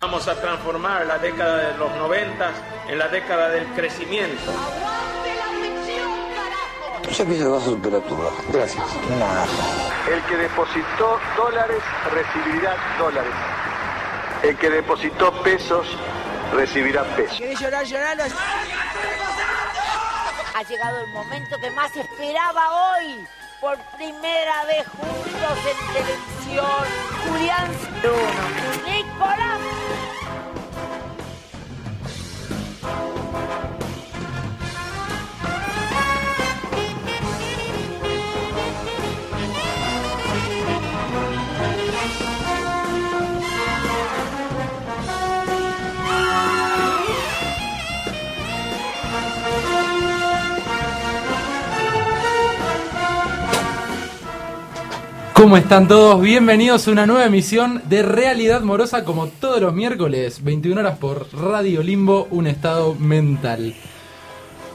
Vamos a transformar la década de los noventas en la década del crecimiento. ¡Aguante la ficción, carajo! Ya empieza a temperatura. Gracias. El que depositó dólares recibirá dólares. El que depositó pesos recibirá pesos. ¿Querés llorar, llorar? Ha llegado el momento que más esperaba hoy. Por primera vez juntos en televisión. Julián Bruno. Nicolás. ¿Cómo están todos? Bienvenidos a una nueva emisión de Realidad Morosa como todos los miércoles, 21 horas por Radio Limbo, un estado mental.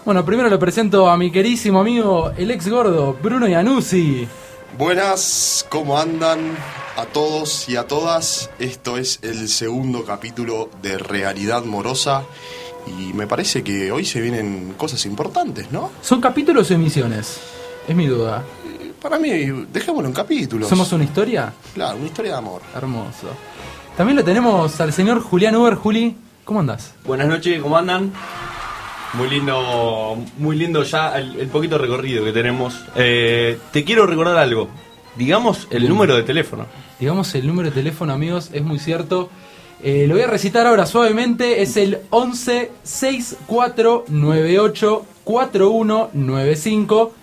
Bueno, primero lo presento a mi querísimo amigo, el ex gordo, Bruno Iannuzzi. Buenas, ¿cómo andan a todos y a todas? Esto es el segundo capítulo de Realidad Morosa y me parece que hoy se vienen cosas importantes, ¿no? ¿Son capítulos o emisiones? Es mi duda. Para mí, dejémoslo en capítulos. ¿Somos una historia? Claro, una historia de amor. Hermoso. También lo tenemos al señor Julián Uber. Juli, ¿cómo andás? Buenas noches, ¿cómo andan? Muy lindo, muy lindo ya el, el poquito recorrido que tenemos. Eh, te quiero recordar algo. Digamos el número de teléfono. Digamos el número de teléfono, amigos, es muy cierto. Eh, lo voy a recitar ahora suavemente. Es el 11 64 98 4195.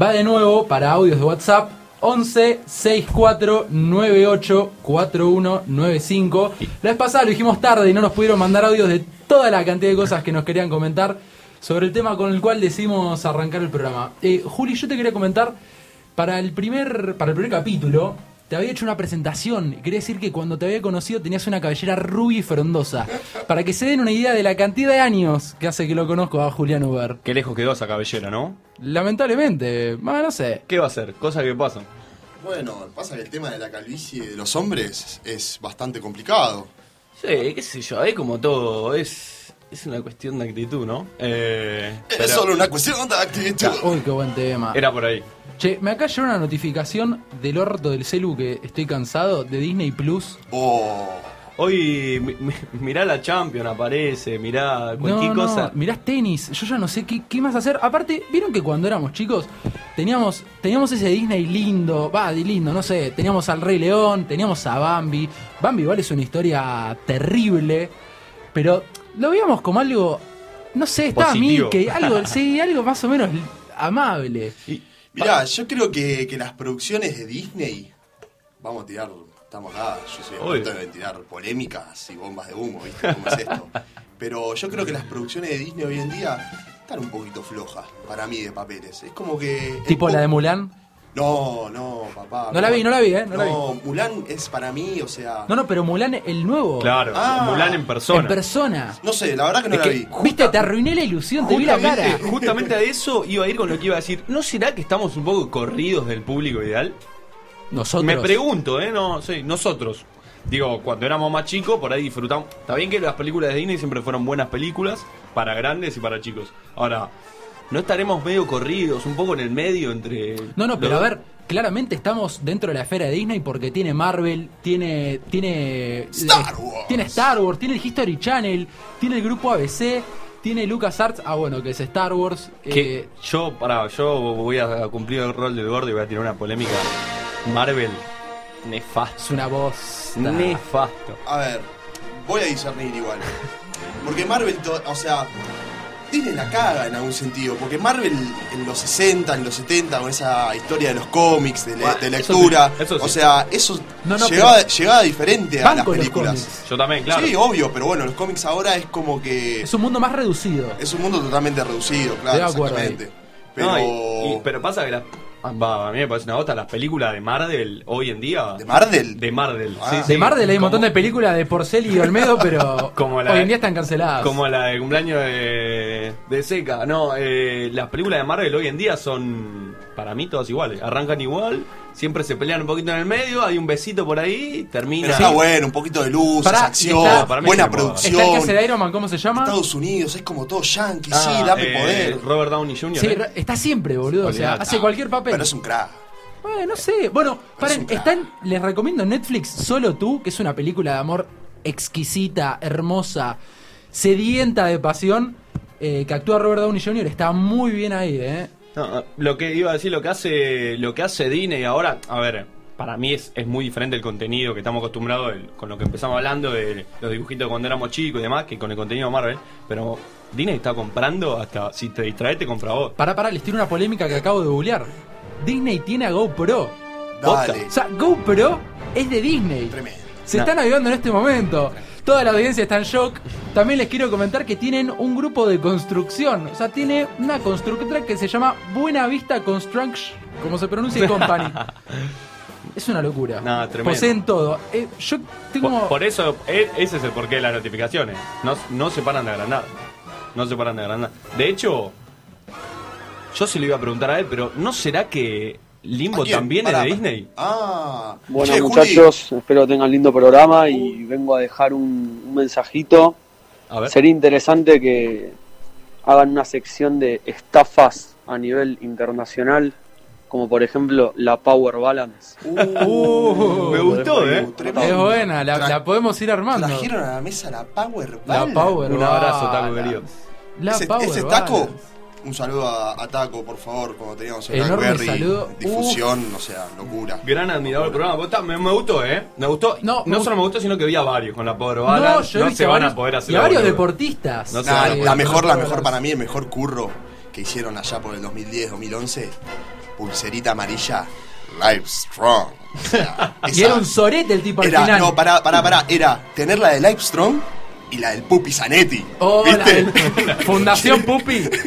Va de nuevo para audios de WhatsApp 11 64 98 4195. La vez pasada lo dijimos tarde y no nos pudieron mandar audios de toda la cantidad de cosas que nos querían comentar sobre el tema con el cual decidimos arrancar el programa. Eh, Juli, yo te quería comentar para el primer para el primer capítulo te había hecho una presentación. Quería decir que cuando te había conocido tenías una cabellera rubia y frondosa. Para que se den una idea de la cantidad de años que hace que lo conozco a Julián Uber. Qué lejos quedó esa cabellera, ¿no? Lamentablemente, bueno, no sé. ¿Qué va a ser? Cosas que pasan. Bueno, pasa que el tema de la calvicie de los hombres es bastante complicado. Sí, qué sé yo, es como todo, es, es una cuestión de actitud, ¿no? Eh, Es pero solo una cuestión de actitud. Uy, qué buen tema. Era por ahí. Che, me acá llegó una notificación del orto del celu que estoy cansado de Disney Plus. Oh, Hoy mi- mi- mirá la Champion aparece, mirá cualquier no, no, cosa. mirás tenis, yo ya no sé qué, qué más hacer. Aparte, vieron que cuando éramos chicos teníamos, teníamos ese Disney lindo, va, de lindo, no sé, teníamos al Rey León, teníamos a Bambi. Bambi igual es una historia terrible, pero lo veíamos como algo, no sé, estaba Positivo. Mickey, algo, sí, algo más o menos amable. Mirá, yo creo que, que las producciones de Disney. Vamos a tirar. Estamos acá, yo soy experto en tirar polémicas y bombas de humo, ¿viste? ¿Cómo es esto? Pero yo creo que las producciones de Disney hoy en día están un poquito flojas, para mí, de papeles. Es como que. Tipo la de Mulan. No, no, papá. No la vi, no la vi, ¿eh? No la vi. Mulan es para mí, o sea. No, no, pero Mulan, el nuevo. Claro, Ah. Mulan en persona. En persona. No sé, la verdad que no Es la que vi. Viste, te arruiné la ilusión, te vi la cara. Justamente, justamente a eso iba a ir con lo que iba a decir. ¿No será que estamos un poco corridos del público ideal? Nosotros. Me pregunto, ¿eh? No, sí, nosotros. Digo, cuando éramos más chicos, por ahí disfrutamos. Está bien que las películas de Disney siempre fueron buenas películas, para grandes y para chicos. Ahora, ¿no estaremos medio corridos, un poco en el medio entre. No, no, pero los- a ver, claramente estamos dentro de la esfera de Disney porque tiene Marvel, tiene. tiene. Star eh, Wars. Tiene Star Wars, tiene el History Channel, tiene el grupo ABC, tiene LucasArts, ah bueno, que es Star Wars. Que eh, yo, pará, yo voy a cumplir el rol del gordo y voy a tirar una polémica. Marvel, nefasto. es una voz. Nefasto. A ver, voy a discernir igual. Porque Marvel, o sea, Disney la caga en algún sentido. Porque Marvel en los 60, en los 70, con esa historia de los cómics, de, le- Bueno, de eso lectura, sí, eso sí. o sea, eso No, no, llegaba, diferente a las películas. Yo también, claro. Sí, obvio, pero bueno, los cómics ahora es como que Es un mundo más reducido. es un mundo totalmente reducido, claro, De acuerdo exactamente. Pero No, y- y- pero pasa que la- ah, va, a mí me parece una gota las películas de Marvel hoy en día. ¿De Marvel? De Marvel. Ah. sí, De sí. Marvel hay un montón de películas de Porcel y Olmedo, pero Como la- hoy en día están canceladas. Como la de cumpleaños de, de Seca. No, eh, las películas de Marvel hoy en día son, para mí, todas iguales. Arrancan igual, siempre se pelean un poquito en el medio, hay un besito por ahí, termina. Pero está bueno, un poquito de luz, Pará, acción, está- para mí buena puedo. Está el que hace producción. de Iron Man, ¿cómo se llama? Estados Unidos es como todo yankee, Ah, sí, dame eh, poder. Robert Downey Jr. Sí, ¿eh? está siempre, boludo. O sea, hace cualquier papel. Pero es un crack. Bueno, no sé. Bueno, paren, crack. están, les recomiendo en Netflix Solo tú, que es una película de amor exquisita, hermosa, sedienta de pasión, eh, que actúa Robert Downey Jr. Está muy bien ahí, ¿eh? No, lo que iba a decir, lo que hace, lo que hace Disney ahora, a ver, para mí es, es muy diferente el contenido que estamos acostumbrados el- con lo que empezamos hablando de los dibujitos cuando éramos chicos y demás, que con el contenido de Marvel. Pero Disney está comprando hasta si te distraes te compra vos. Pará, pará, les tiro una polémica que acabo de googlear. Disney tiene a GoPro. Dale. O sea, GoPro es de Disney. Tremendo. Se Nah. están avivando en este momento. Toda la audiencia está en shock. También les quiero comentar que tienen un grupo de construcción. O sea, tiene una constructora que se llama Buena Vista Construction, como se pronuncia y Company. es una locura. Nah, tremendo. Poseen todo. Eh, yo tengo. Por, por eso, e- ese es el porqué de las notificaciones. No, no se paran de agrandar. No se paran de agrandar. De hecho, yo se lo iba a preguntar a él, pero ¿no será que Limbo también Pará, es de. Disney? Ah, Bueno Che, Juli, muchachos, espero tengan lindo programa y vengo a dejar un, un mensajito. A ver. Sería interesante que hagan una sección de estafas a nivel internacional, como por ejemplo la Power Balance. Uh, me gustó, ¿eh? tremendo. Es buena, la, podemos ir armando. Trajeron a la mesa la Power La. Power Un abrazo, Taco Balance. querido. La ese, Power ese taco, Balance. Un saludo a, a Taco, por favor, como teníamos en Enorme Blackberry, saludo. difusión, o sea, locura. Gran admirador del programa. Me, me gustó, ¿eh? Me gustó. No, No, me- solo me gustó, sino que vi a varios con la Power No, yo No, se van varios- a poder hacer Y a varios boludo. deportistas. No Nah, la mejor, la mejor para mí, el mejor curro que hicieron allá por el 2010, 2011, pulserita amarilla, Live Strong. O sea, Y era un sorete el tipo al era- final. No, pará, pará, pará. Era tener la de Live Strong y la del Pupi Zanetti. Oh, la ¿Viste? del- Fundación Pupi.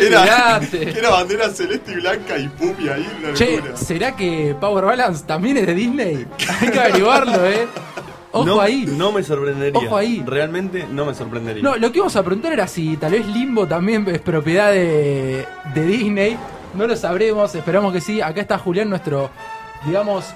Era, era bandera celeste y blanca y Pupi ahí, una Che. ¿será que Power Balance también es de Disney? Hay que averiguarlo, ¿eh? Ojo no, ahí. No me sorprendería. Ojo ahí. Realmente no me sorprendería. No, lo que íbamos a preguntar era si tal vez Limbo también es propiedad de, de Disney. No lo sabremos, esperamos que sí. Acá está Julián, nuestro, digamos,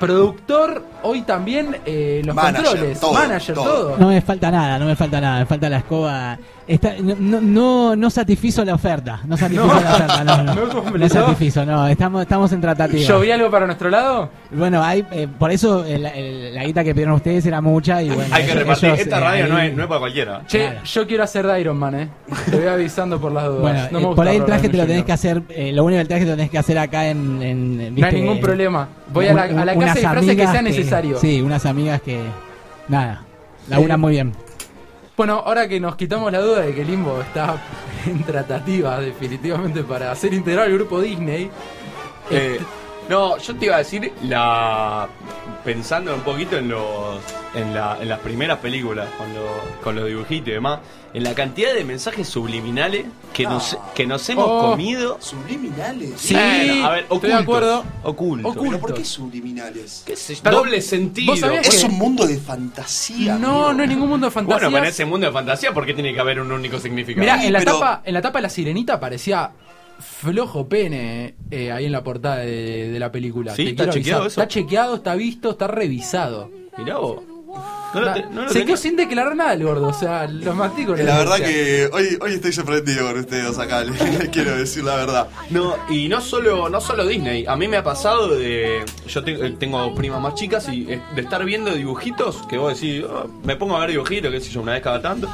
productor. Hoy también eh, los Manager, controles, todo, manager, todo. todo. No me falta nada, no me falta nada, me falta la escoba. Está, no, no, no, satisfizo la oferta, no satisfizo No. la oferta, no, no, No no, completó. satisfizo, no, estamos, estamos en tratativa. ¿Lloví algo para nuestro lado? Bueno, hay, eh, por eso el- el- la guita que pidieron ustedes era mucha y bueno. Hay que ellos- repartir. ellos, Esta eh, radio no es, no es para cualquiera. Che, Claro. yo quiero hacer de Iron Man, ¿eh? Te voy avisando por las dudas. Bueno, No me eh, gusta por ahí el traje te lo tenés que hacer, eh, lo único del traje te lo tenés que hacer acá en... en No hay ningún problema. Voy a la, a la unas casa de disfraces que sea necesario. sí, unas amigas que... Nada, laburan Eh, muy bien. Bueno, ahora que nos quitamos la duda de que Limbo está en tratativa definitivamente para ser integrado al grupo Disney. Eh, este, no, yo te iba a decir la pensando un poquito en los en, la- en las primeras películas con, los- con los dibujitos y demás, en la cantidad de mensajes subliminales que nos Ah. que nos hemos Oh. comido. Subliminales. Sí, Bueno, a ver, estoy de ocultos, acuerdo. Ocultos. Ocultos. ¿Pero por qué subliminales? ¿Qué sé yo? Pero- Doble sentido. ¿Vos sabías Es que- un mundo de fantasía. no, amigo. no es ningún mundo de fantasía. Bueno, pero en ese mundo de fantasía, ¿por qué tiene que haber un único significado? Mirá, en la, pero- tapa, en la tapa de la sirenita parecía flojo pene eh, ahí en la portada de, de la película. Sí, Te ¿está quiero chequeado avisar. eso? Está chequeado, está visto, está revisado. Mirá vos. No lo Na- te- no lo se tenía. quedó sin declarar nada el gordo, o sea, lo maté con La verdad que hoy, hoy estoy sorprendido con ustedes acá, les, les quiero decir la verdad. No, y no solo, no solo Disney. A mí me ha pasado de. Yo te- eh, tengo primas más chicas y eh, de estar viendo dibujitos que vos decís, "Oh, me pongo a ver dibujitos, qué sé yo, una vez cada tanto.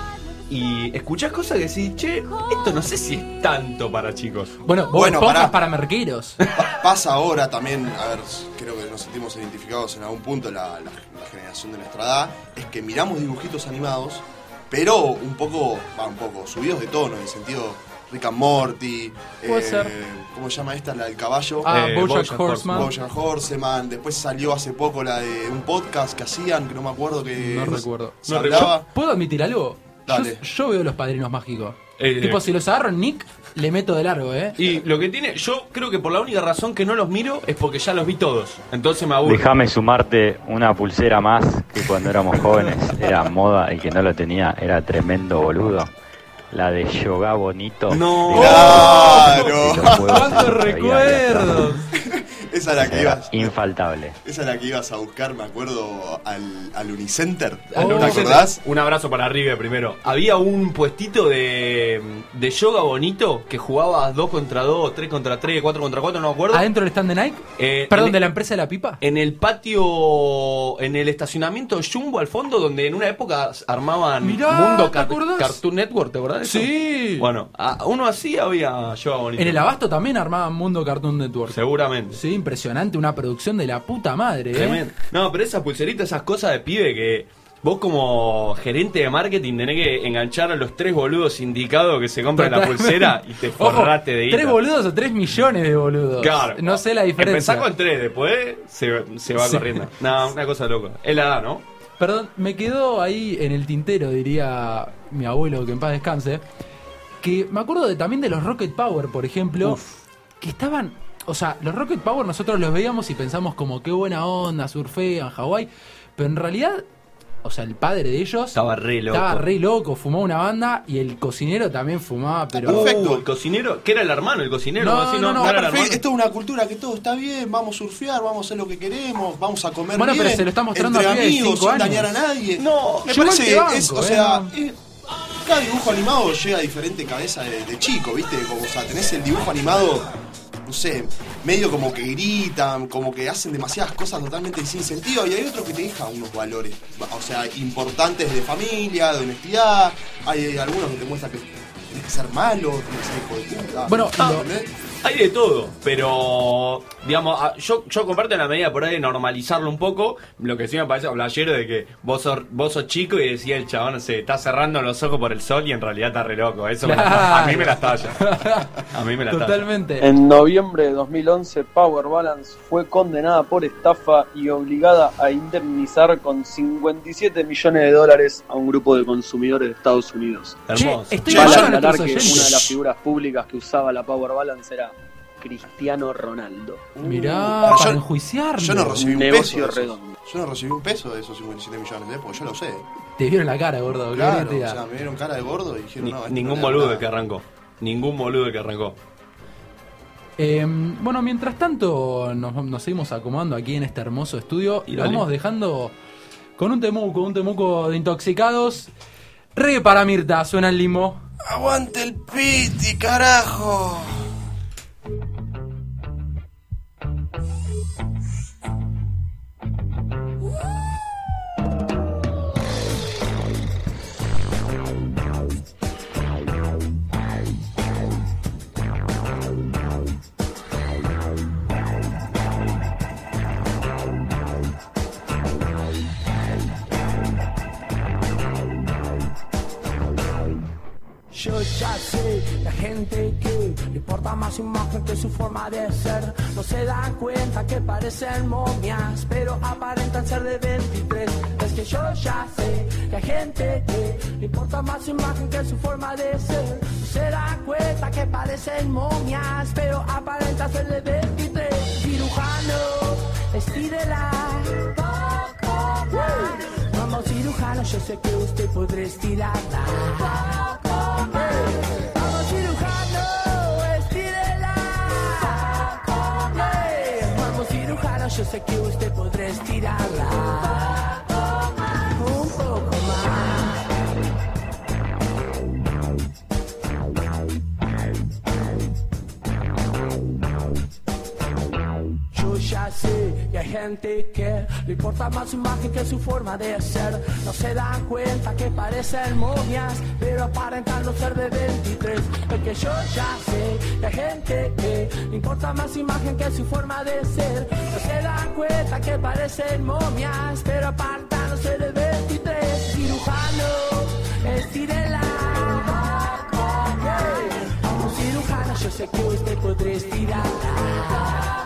Y escuchás cosas que decís, che, esto no sé si es tanto para chicos. Bueno, vos Bueno, pará. para merqueros. Pa- pasa ahora también, a ver, creo que nos sentimos identificados en algún punto, la, la- la generación de nuestra edad, es que miramos dibujitos animados, pero un poco, va, un poco, subidos de tono, en el sentido Rick and Morty, Puede ser. ¿cómo se llama esta? La del caballo. Ah, Eh, Bojack Bojack Horseman. Bojack Horseman, después salió hace poco la de un podcast que hacían, que no me acuerdo que No recuerdo. No. ¿Puedo admitir algo? Yo, Dale. yo veo los padrinos mágicos. Eh, tipo, si los agarro en Nick, le meto de largo, ¿eh? Y lo que tiene, yo creo que por la única razón que no los miro es porque ya los vi todos. Entonces me aburro. Déjame sumarte una pulsera más que cuando éramos jóvenes era moda y que no lo tenía era tremendo boludo. La de yoga bonito. No. Claro. ¡Cuántos recuerdos! Esa es la que ibas. Infaltable. Esa es la que ibas a buscar, me acuerdo, al, al Unicenter. Al ¿Te acordás? Un abrazo para River primero. Había un puestito de, de yoga bonito que jugabas 2 contra 2, 3 contra 3, 4 contra 4, no me acuerdo. ¿Adentro del stand de Nike? Eh, Perdón, de la empresa de la pipa. En el patio, en el estacionamiento Jumbo al fondo, donde en una época armaban Mirá, Mundo ¿te Car-? Cartoon Network, ¿te acordás de eso? Sí. Bueno, a- uno así había yoga bonito. En el Abasto también armaban Mundo Cartoon Network. Seguramente. Sí, impresionante, una producción de la puta madre, ¿eh? No, pero esas pulseritas, esas cosas de pibe que vos como gerente de marketing tenés que enganchar a los tres boludos indicados que se compran la pulsera y te forraste de guita. ¿Tres boludos o tres millones de boludos? Claro. No sé la diferencia. Empezá con tres, después se, se va Sí. corriendo. No, una cosa loca. Es la edad, ¿no? Perdón, me quedó ahí en el tintero, diría mi abuelo, que en paz descanse. Que me acuerdo de, también de los Rocket Power, por ejemplo, que estaban. O sea, los Rocket Power nosotros los veíamos y pensamos como qué buena onda, surfean, Hawái. Pero en realidad, o sea, el padre de ellos. Estaba re loco. Estaba re loco, fumaba una banda y el cocinero también fumaba, pero. Uh, el cocinero, que era el hermano, el cocinero. No, así, no, no, era el Perfecto, hermano. Esto es una cultura que todo está bien, vamos a surfear, vamos a hacer lo que queremos, vamos a comer Bueno, bien. pero se lo está mostrando entre a de amigos, cinco sin años. dañar a nadie. No, me yo parece, banco, es, o eh, sea, no. eh, cada dibujo animado llega a diferente cabeza de, de chico, ¿viste? Como, o sea, tenés el dibujo animado, no sé, medio como que gritan, como que hacen demasiadas cosas totalmente sin sentido, y hay otro que te deja unos valores, o sea, importantes de familia, de honestidad, hay, hay algunos que te muestran que tenés que ser malo, tenés que ser hijo de puta. Bueno, Ah, ¿entendés? Hay de todo, pero digamos, a- yo, yo comparto en la medida por ahí de normalizarlo un poco, lo que sí me parece playero de que vos sos, vos sos chico y decía el chabón, no sé, está cerrando los ojos por el sol y en realidad está re loco. Eso me la- a mí me la estalla. A mí me la talla. Totalmente. En noviembre de 2011, Power Balance fue condenada por estafa y obligada a indemnizar con 57 millones de dólares a un grupo de consumidores de Estados Unidos. Hermoso. Che, estoy de aclarar que una de las figuras públicas que usaba la Power Balance era Cristiano Ronaldo. Mirá, Uh, para yo- enjuiciarlo. Yo no recibí un Negocio peso. de esos. redondo. Yo no recibí un peso de esos 57 millones, ¿eh? porque yo lo sé. Te vieron la cara, gordo. ¿qué Claro, o sea, me dieron cara de gordo y dijeron, Ni- no, este ningún no boludo que arrancó. Ningún boludo que arrancó. Eh, bueno, mientras tanto nos, nos seguimos acomodando aquí en este hermoso estudio y lo dale. vamos dejando con un temuco, un temuco de intoxicados. Reggae para Mirta, suena el limo. ¡Aguante el piti, carajo! Yo ya sé, la gente que le importa más su imagen que su forma de ser. No se dan cuenta que parecen momias, pero aparentan ser de 23 Es que yo ya sé, que hay gente que le importa más su imagen que su forma de ser. No se dan cuenta que parecen momias, pero aparentan ser de 23 Cirujano, estírela Vamos cirujano, yo sé que usted podrá estirarla Vamos cirujano, estírela. Hey, Vamos cirujano, yo sé que usted podrá estirarla. Un poco más. Que hay gente que le importa más su imagen que su forma de ser. No se dan cuenta que parecen momias, pero aparentan no ser de 23. Es que yo ya sé que hay gente que le importa más su imagen que su forma de ser. No se dan cuenta que parecen momias, pero aparentan no ser de 23. Cirujano, estírela. Hey, Vamos cirujano, yo sé que podrá estirarla. Vamos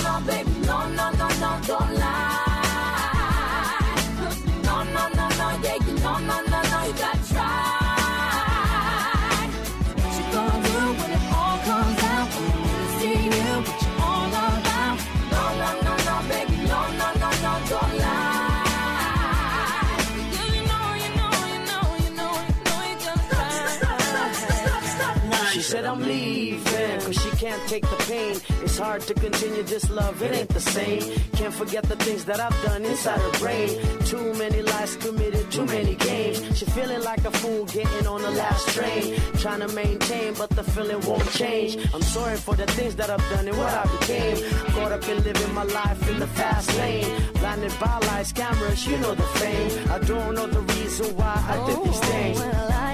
I'm leaving, cause she can't take the pain. It's hard to continue this love, it ain't the same. Can't forget the things that I've done inside her brain. Too many lies committed, too many games. She feeling like a fool getting on the last train. Trying to maintain, but the feeling won't change. I'm sorry for the things that I've done and what I became. Caught up in living my life in the fast lane. Blinded by lights, cameras, you know the fame. I don't know the reason why I did these oh, things.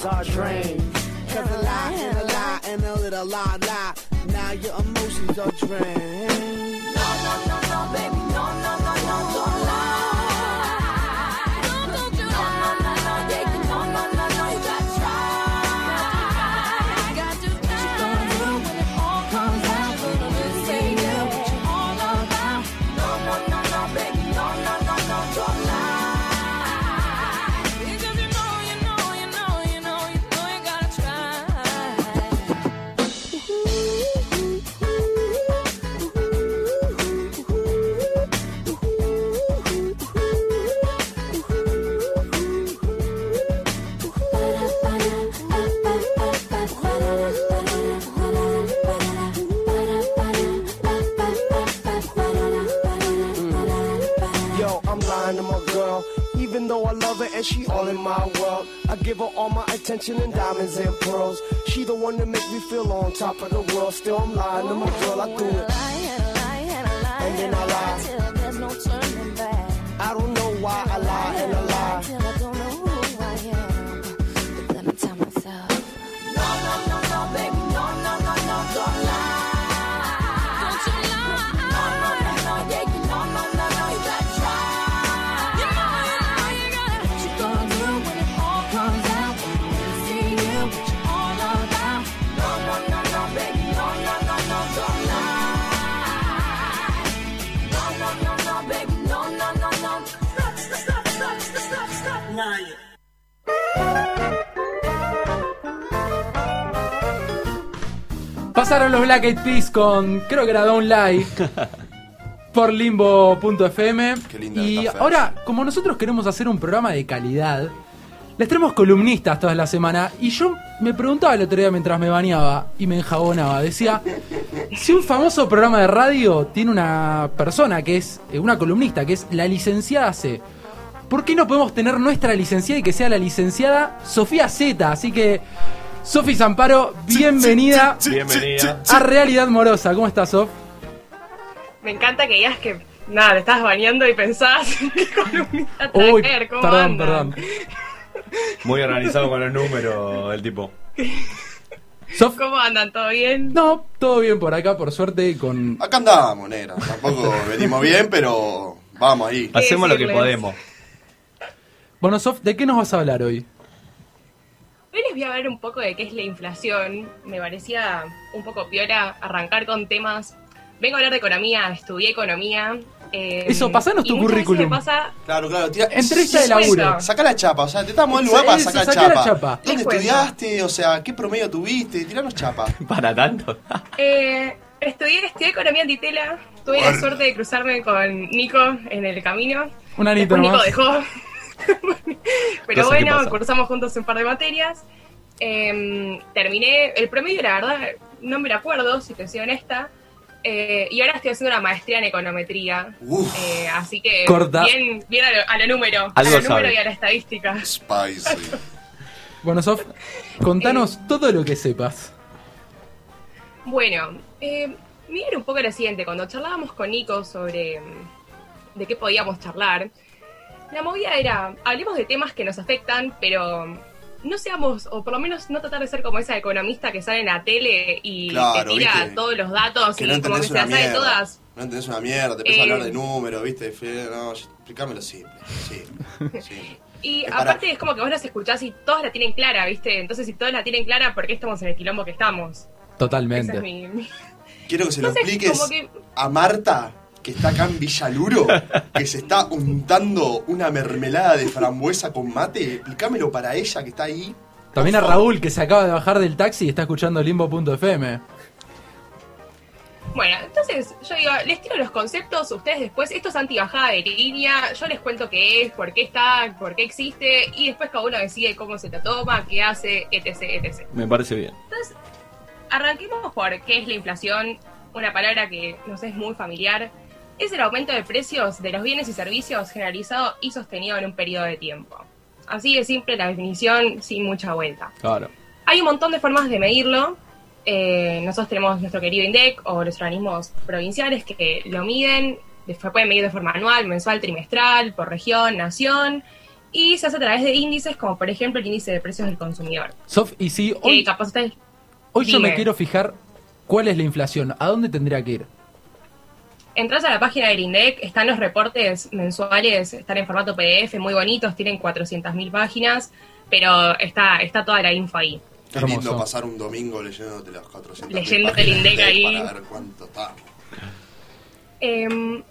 Emotions are drained. Cause a lie and a lie and a little lie lie. Now your emotions are drained. No, no, no, though I love her and she all in my world, I give her all my attention and diamonds and pearls. She the one that make me feel on top of the world. Still, I'm lying to my girl. I do it. And then I lie. Till there's no turning back. I don't know why I lie Pasaron los Black Eyed Peas con, creo que era Don't Lie, por limbo.fm. Y ahora, como nosotros queremos hacer un programa de calidad, les tenemos columnistas toda la semana. Y yo me preguntaba el otro día mientras me bañaba y me enjabonaba, decía, si un famoso programa de radio tiene una persona que es, eh, una columnista, que es la licenciada C, ¿por qué no podemos tener nuestra licenciada y que sea la licenciada Sofía Z? Así que, Sofi Zamparo, bienvenida Bienvenida. a Realidad Morosa. ¿Cómo estás, Sof? Me encanta que digas que nada, te estás bañando y pensabas columnista Uy, traer, ¿cómo perdón, andan? perdón. Muy organizado con los números, el tipo. Sof, ¿Cómo andan? ¿Todo bien? no, todo bien por acá, por suerte, con... Acá andamos, nera. Tampoco venimos bien, pero vamos ahí. Hacemos lo que podemos. Bueno, Sof, ¿de qué nos vas a hablar hoy? Hoy les voy a hablar un poco de qué es la inflación. Me parecía un poco piola arrancar con temas. Vengo a hablar de economía, estudié economía. eh, Eso, pasanos y tu muchas veces currículum. me pasa, Claro, claro. Tira, Entrevista de laburo. Saca la chapa, o sea, te estamos en lugar para Eso, sacar la chapa. chapa. ¿Dónde Les cuento. estudiaste? O sea, ¿qué promedio tuviste? Tiranos chapa. ¿Para tanto? eh, estudié, estudié economía en Ditela. Tuve la suerte de cruzarme con Nico en el camino. Un anito Después Nico nomás. dejó. Pero bueno, cursamos juntos un par de materias. Em, terminé, el promedio, la verdad, no me lo acuerdo, si te soy honesta. Eh, y ahora estoy haciendo una maestría en econometría. Eh, así que Corta. bien, bien a lo, a lo número. a Algo lo número sabe. y a la estadística. Spicy. Bueno, Sof, contanos todo lo que sepas. Bueno, eh, miren un poco lo siguiente. Cuando charlábamos con Nico sobre mm, de qué podíamos charlar, la movida era, hablemos de temas que nos afectan, pero no seamos, o por lo menos no tratar de ser como esa economista que sale en la tele y Claro, te tira ¿viste? todos los datos Que y no como que se las sabe todas. No entendés una mierda, te empiezas Eh, a hablar de números, ¿viste? No, explícamelo simple. Sí. sí. Y Es para- aparte es como que vos las escuchás y todas la tienen clara, ¿viste? Entonces si todas la tienen clara, ¿por qué estamos en el quilombo que estamos? Totalmente. es mi... mi- Quiero que se lo Entonces, expliques que- a Marta, que está acá en Villaluro, que se está untando una mermelada de frambuesa con mate. Explícamelo para ella que está ahí. También a Raúl, que se acaba de bajar del taxi y está escuchando limbo.fm. Bueno, entonces yo digo, les tiro los conceptos, ustedes después, esto es antibajada de línea, yo les cuento qué es, por qué está, por qué existe, y después cada uno decide cómo se la toma, qué hace, etc, etc. Me parece bien. Entonces, arranquemos por qué es la inflación, una palabra que nos es muy familiar. Es el aumento de precios de los bienes y servicios generalizado y sostenido en un periodo de tiempo. Así de simple la definición, sin mucha vuelta. Claro. Hay un montón de formas de medirlo. Eh, nosotros tenemos nuestro querido INDEC o los organismos provinciales que lo miden. Se pueden medir de forma anual, mensual, trimestral, por región, nación. Y se hace a través de índices como por ejemplo el índice de precios del consumidor. Sof, y si hoy, capaz ustedes- hoy yo me quiero fijar cuál es la inflación, ¿a dónde tendría que ir? Entras a la página del INDEC, están los reportes mensuales, están en formato PDF, muy bonitos, tienen 400.000 páginas, pero está, está toda la info ahí. Qué lindo pasar un domingo leyéndote las 400 Leyendo el INDEC ahí. Para ver cuánto está. Eh,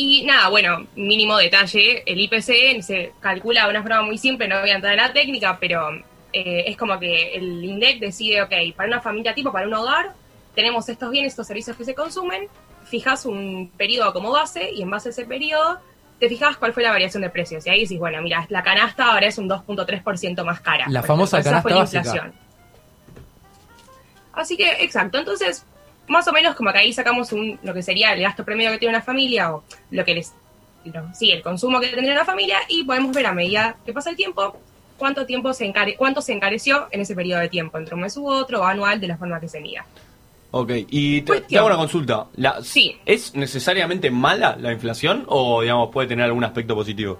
y nada, bueno, mínimo detalle, el IPC se calcula de una forma muy simple, no voy a entrar en la técnica, pero eh, es como que el INDEC decide, ok, para una familia tipo, para un hogar, tenemos estos bienes, estos servicios que se consumen, fijas un periodo como base y en base a ese periodo te fijas cuál fue la variación de precios. Y ahí decís, bueno, mira, la canasta ahora es un 2.3% más cara. La famosa ejemplo, esa fue canasta básica. inflación. Así que, exacto. Entonces, más o menos como que ahí sacamos un, lo que sería el gasto promedio que tiene una familia o lo que les... lo- sí, el consumo que tendría una familia y podemos ver a medida que pasa el tiempo cuánto tiempo se encare, cuánto se encareció en ese periodo de tiempo, entre un mes u otro o anual de la forma que se mida. Ok, y te, hago una consulta. La, Sí. ¿Es necesariamente mala la inflación o, digamos, puede tener algún aspecto positivo?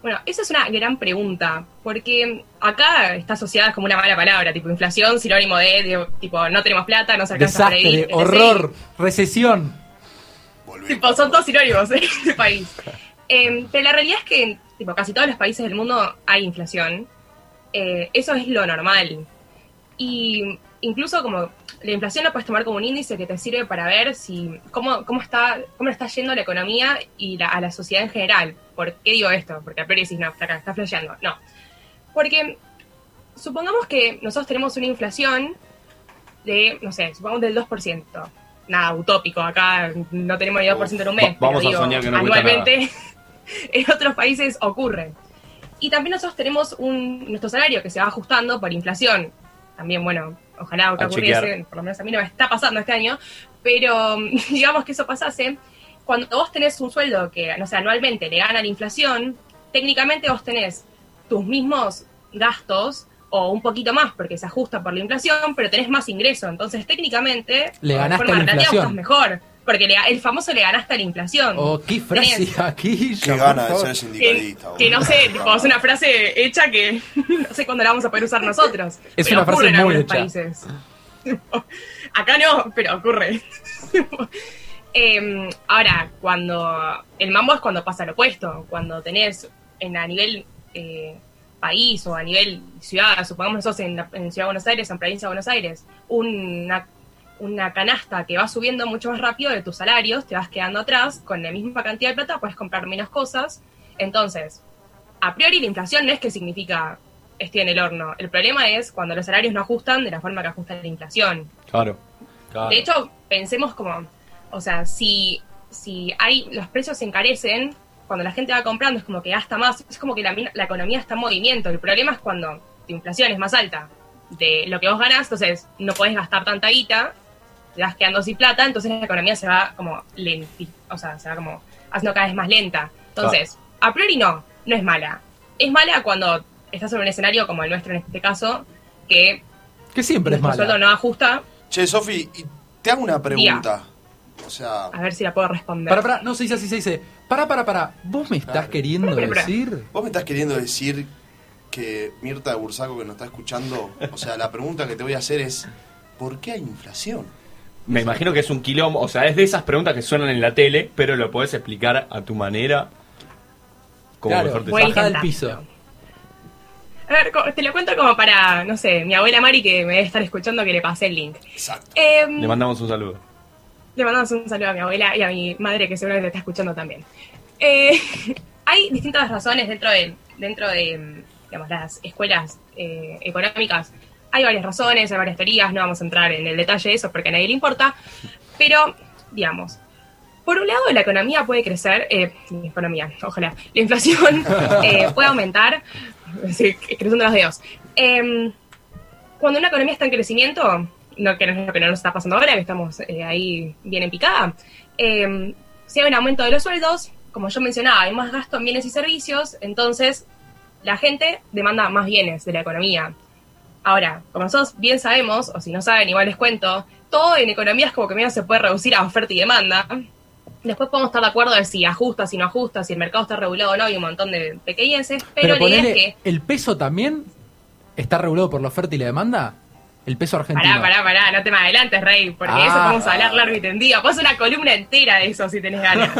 Bueno, esa es una gran pregunta, porque acá está asociada como una mala palabra, tipo inflación, sinónimo de, de, tipo, no tenemos plata, no se alcanza para Desastre, vivir, etc. horror, recesión. Tipo, son todos sinónimos en este país. Eh, pero la realidad es que en tipo, casi todos los países del mundo hay inflación. Eh, eso es lo normal. Y incluso como la inflación la puedes tomar como un índice que te sirve para ver si cómo, cómo está cómo está yendo la economía y la- a la sociedad en general. ¿Por qué digo esto? Porque a priori decís, no, flaca, está flasheando. No. Porque supongamos que nosotros tenemos una inflación de, no sé, supongamos del 2%. Nada, utópico, acá no tenemos ni 2% en un mes. Va- vamos pero a digo, soñar que no anualmente en otros países ocurre. Y también nosotros tenemos un, nuestro salario que se va ajustando por inflación. También, bueno, ojalá que A ocurriese, chequear. por lo menos a mí no me está pasando este año, pero digamos que eso pasase, cuando vos tenés un sueldo que, no sé, anualmente le gana la inflación, técnicamente vos tenés tus mismos gastos o un poquito más porque se ajusta por la inflación, pero tenés más ingreso. Entonces, técnicamente, Le de ganaste forma a la relativa, inflación. estás mejor. Porque le- el famoso le ganaste a la inflación. Oh, qué frase Tenés- aquí. Qué gana de ser que, sindicalista. que no sé, tipo, es una frase hecha que no sé cuándo la vamos a poder usar nosotros. Es pero una frase ocurre en muy algunos hecha. países. Acá no, pero ocurre. Em, ahora, cuando el mambo es cuando pasa lo opuesto, cuando tenés en, a nivel eh, país o a nivel ciudad, supongamos nosotros en, la- en Ciudad de Buenos Aires, en Provincia de Buenos Aires, una, una canasta que va subiendo mucho más rápido de tus salarios, te vas quedando atrás, con la misma cantidad de plata puedes comprar menos cosas. Entonces, a priori la inflación no es que significa estoy en el horno. El problema es cuando los salarios no ajustan de la forma que ajusta la inflación. Claro. claro. De hecho, pensemos como, o sea, si, si hay los precios se encarecen, cuando la gente va comprando es como que gasta más, es como que la, mina- la economía está en movimiento. El problema es cuando tu inflación es más alta de lo que vos ganás, entonces no podés gastar tanta guita, vas quedando sin plata, entonces la economía se va como lenti, o sea, se va como haciendo cada vez más lenta. Entonces, a priori no, no es mala. Es mala cuando estás en un escenario como el nuestro en este caso, que Que siempre es nuestro sueldo mala. no ajusta. Che, Sofi, y te hago una pregunta. O sea, A ver si la puedo responder. Para, para, no se dice así, se dice. Para, para, para. ¿Vos me estás queriendo Para, para. decir? vos me estás queriendo decir que Mirta de Bursaco que nos está escuchando, o sea, la pregunta que te voy a hacer es, ¿por qué hay inflación? Me imagino que es un quilombo, o sea, es de esas preguntas que suenan en la tele, pero lo podés explicar a tu manera. Como Claro, mejor te baja del piso. A ver, te lo cuento como para, no sé, mi abuela Mari que me debe estar escuchando que le pasé el link. Exacto. Em, Le mandamos un saludo. Le mandamos un saludo a mi abuela y a mi madre que seguramente está escuchando también. Eh, hay distintas razones dentro de, dentro de digamos, las escuelas eh, económicas. Hay varias razones, hay varias teorías, no vamos a entrar en el detalle de eso porque a nadie le importa. Pero, digamos, por un lado la economía puede crecer, eh, la economía, ojalá, la inflación eh, puede aumentar, sí, creciendo los dedos. Em, cuando una economía está en crecimiento, no, que no es lo que no nos está pasando ahora, que estamos eh, ahí bien en picada, eh, si hay un aumento de los sueldos, como yo mencionaba, hay más gasto en bienes y servicios, entonces la gente demanda más bienes de la economía. Ahora, como nosotros bien sabemos, o si no saben, igual les cuento, todo en economía es como que medio se puede reducir a oferta y demanda. Después podemos estar de acuerdo de si ajusta, si no ajusta, si el mercado está regulado o no, hay un montón de pequeñeces, pero, Pero la idea es que ¿el peso también está regulado por la oferta y la demanda? El peso argentino. Pará, pará, pará, no te me adelantes, Rey, porque Ah. eso vamos a hablar largo y tendido. Hacer una columna entera de eso si tenés ganas.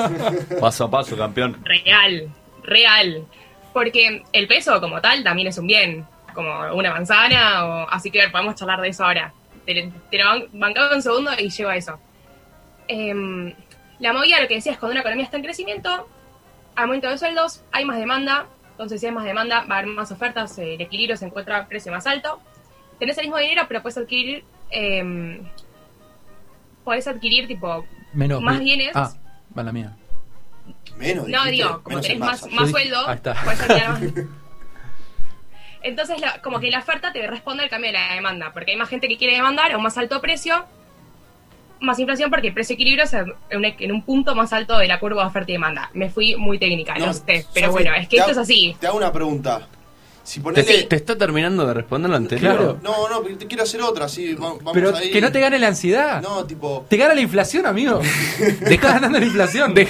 Paso a paso, campeón. real, real. Porque el peso como tal también es un bien, como una manzana, o así que podemos charlar de eso ahora. Te, te lo ban- bancaba un segundo y llego a eso. Em, la movida, lo que decía es cuando una economía está en crecimiento, aumento de sueldos, hay más demanda, entonces si hay más demanda va a haber más ofertas, eh, el equilibrio se encuentra a precio más alto. Tenés el mismo dinero, pero puedes adquirir, em, podés adquirir tipo Menos. más bienes. Ah, va la mía. Menos. No, dijiste, digo, como menos tenés en más, más sueldo, puedes alquilar más. Entonces, la- como que la oferta te responde al cambio de la demanda, porque hay más gente que quiere demandar a un más alto precio, más inflación porque el precio equilibrio es en un, en un punto más alto de la curva de oferta y demanda. Me fui muy técnica, no, No, sé, pero bueno, es que esto es así. Te hago una pregunta. Si ¿Te, ponele... te está terminando de responder lo anterior? Claro. No, no, pero te quiero hacer otra, sí, va- vamos Pero ahí. que no te gane la ansiedad. No, tipo... Te gana la inflación, amigo. Te está ganando la inflación. De-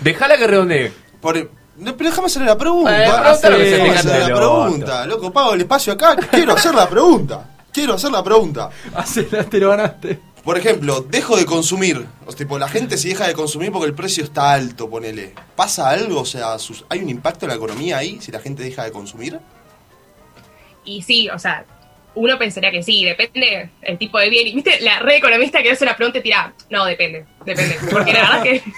Dejala que redondee. Por... No, pero déjame hacer la pregunta. Eh, se hacer la pregunta. Loco, pago el espacio acá. Quiero hacer la pregunta. Quiero hacer la pregunta. Hacela, te lo ganaste. Por ejemplo, dejo de consumir. O sea, tipo, la gente si deja de consumir porque el precio está alto, ponele. ¿Pasa algo? O sea, sus- ¿hay un impacto en la economía ahí si la gente deja de consumir? Y sí, o sea, uno pensaría que sí, depende el tipo de bien. Y viste, la red economista que hace una pregunta y tira, no, depende, depende. Porque la verdad es que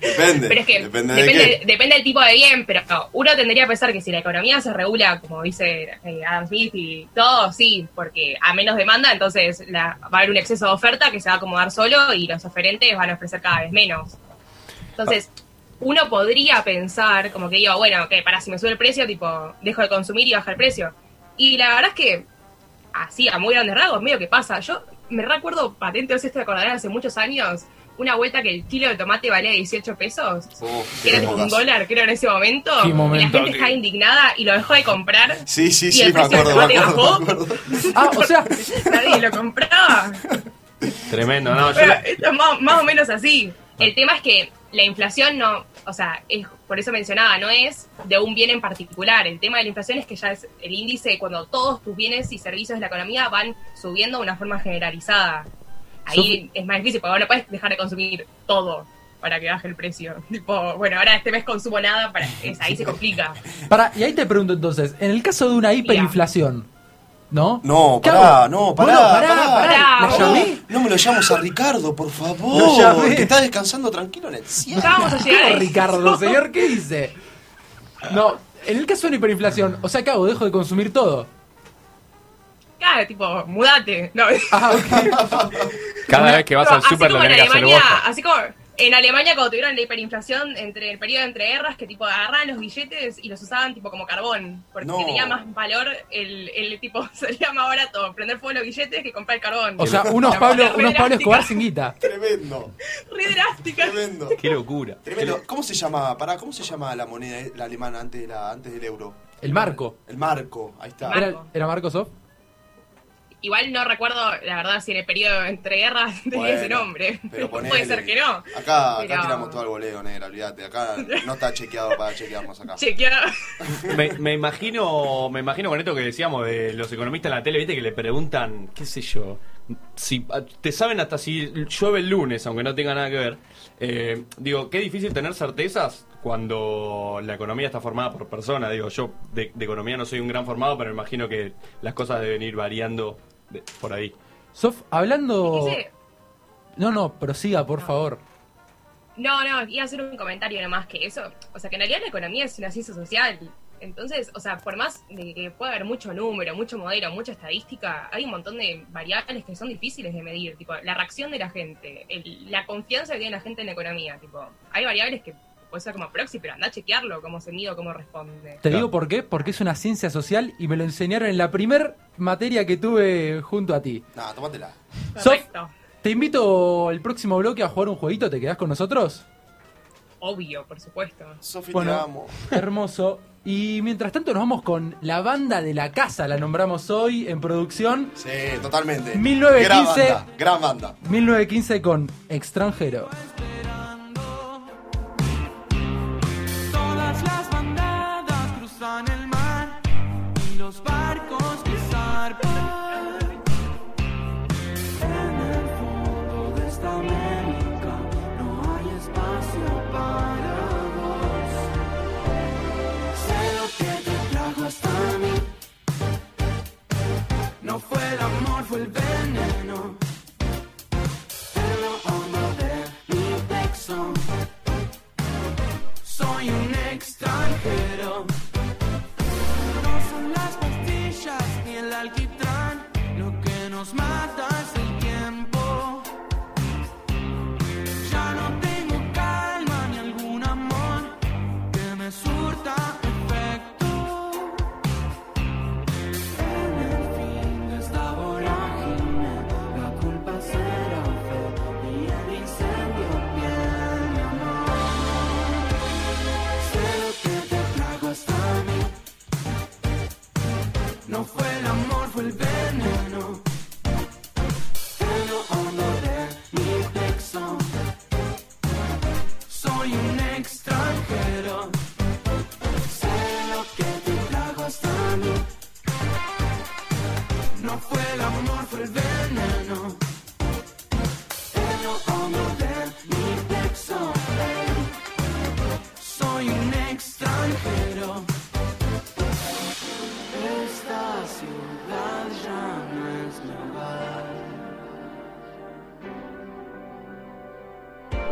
Depende. Pero es que depende, depende, de qué. depende del tipo de bien, pero uno tendría que pensar que si la economía se regula, como dice eh, Adam Smith y todo, sí, porque a menos demanda, entonces la- va a haber un exceso de oferta que se va a acomodar solo y los oferentes van a ofrecer cada vez menos. Entonces, uno podría pensar, como que digo, bueno, que para si me sube el precio, tipo, dejo de consumir y baja el precio. Y la verdad es que, así, a muy grandes rasgos, medio que pasa. Yo me recuerdo patente, no sé si te acordarán, hace muchos años, una vuelta que el kilo de tomate valía 18 pesos Uf, que era tipo un dólar, creo, en ese momento. Y la gente qué- estaba indignada y lo dejó de comprar. Sí, sí, y sí, el me precio del acuerdo, me tomate acuerdo, bajó. me acuerdo. Ah, o sea, Nadie lo compraba. Tremendo, no, yo Pero la- esto es más, más o menos así. El tema es que la inflación no, o sea, es, por eso mencionaba, no es de un bien en particular. El tema de la inflación es que ya es el índice cuando todos tus bienes y servicios de la economía van subiendo de una forma generalizada. Ahí es más difícil, porque vos no puedes dejar de consumir todo para que baje el precio. Tipo, bueno, ahora este mes consumo nada, para, es- ahí se complica. para, y ahí te pregunto entonces, en el caso de una hiperinflación, ¿no? No, ¿Qué pará, no, pará, Bueno, pará, pará. pará, ¿la Pará, llamé? No me lo llames a Ricardo, por favor. Lo llamé. Que está descansando tranquilo en el cielo. Ya vamos a llegar a ¿Cómo, eso. Ricardo, señor, ¿qué dice? No, en el caso de una hiperinflación, o sea, ¿qué hago? ¿Dejo de consumir todo? Claro, tipo, mudate. No, Ah, ok. cada vez que vas No, al súper lo tenés que hacer vos. así como En Alemania, cuando tuvieron la hiperinflación entre el periodo entre guerras, que tipo agarraban los billetes y los usaban tipo como carbón, porque No. tenía más valor el, el tipo, sería más barato prender fuego los billetes que comprar el carbón. O sea, unos Pablo, unos Pablo Escobar sin guita. Tremendo. Re drástica. Tremendo. Qué locura. Tremendo. ¿Cómo se llama? Pará, ¿cómo se llama la moneda la alemana antes de la antes del euro? El marco. El marco, ahí está. ¿Era, era Marco Soft? Igual no recuerdo, la verdad, si en el periodo entre guerras tenía Bueno, ese nombre. pero Puede ponele. ser que no. Acá, acá Pero- tiramos todo el voleo, negra, olvídate. Acá no está chequeado para chequearnos acá. Chequear. Me, me imagino me imagino con esto que decíamos de los economistas en la tele, viste, que le preguntan, qué sé yo, si te saben hasta si llueve el lunes, aunque no tenga nada que ver. Eh, digo, qué difícil tener certezas cuando la economía está formada por personas. Digo, yo de, de economía no soy un gran formado, pero me imagino que las cosas deben ir variando de- por ahí. Sof, hablando... No, no, prosiga, por favor. No, no, iba a hacer un comentario nomás que eso, o sea, que en realidad la economía es una ciencia social. Entonces, o sea, por más de que pueda haber mucho número, mucho modelo, mucha estadística, hay un montón de variables que son difíciles de medir, tipo la reacción de la gente, el- la confianza que tiene la gente en la economía, tipo, hay variables que puede ser como proxy, pero anda a chequearlo, cómo se mide o cómo responde. Te digo por qué, porque es una ciencia social y me lo enseñaron en la primer materia que tuve junto a ti. Nah, tómatela. Sof, Correcto. te invito el próximo bloque a jugar un jueguito, ¿te quedás con nosotros? Obvio, por supuesto. Sofi, te Bueno, amo. hermoso. Y mientras tanto nos vamos con la banda de la casa, la nombramos hoy en producción. Sí, totalmente. 1915. Gran banda, gran banda. 1915 con extranjero. Fue el veneno. En lo hondo de mi pecho. Soy un extranjero. No son las pastillas ni el alquitrán. Lo que nos mata es el tiempo.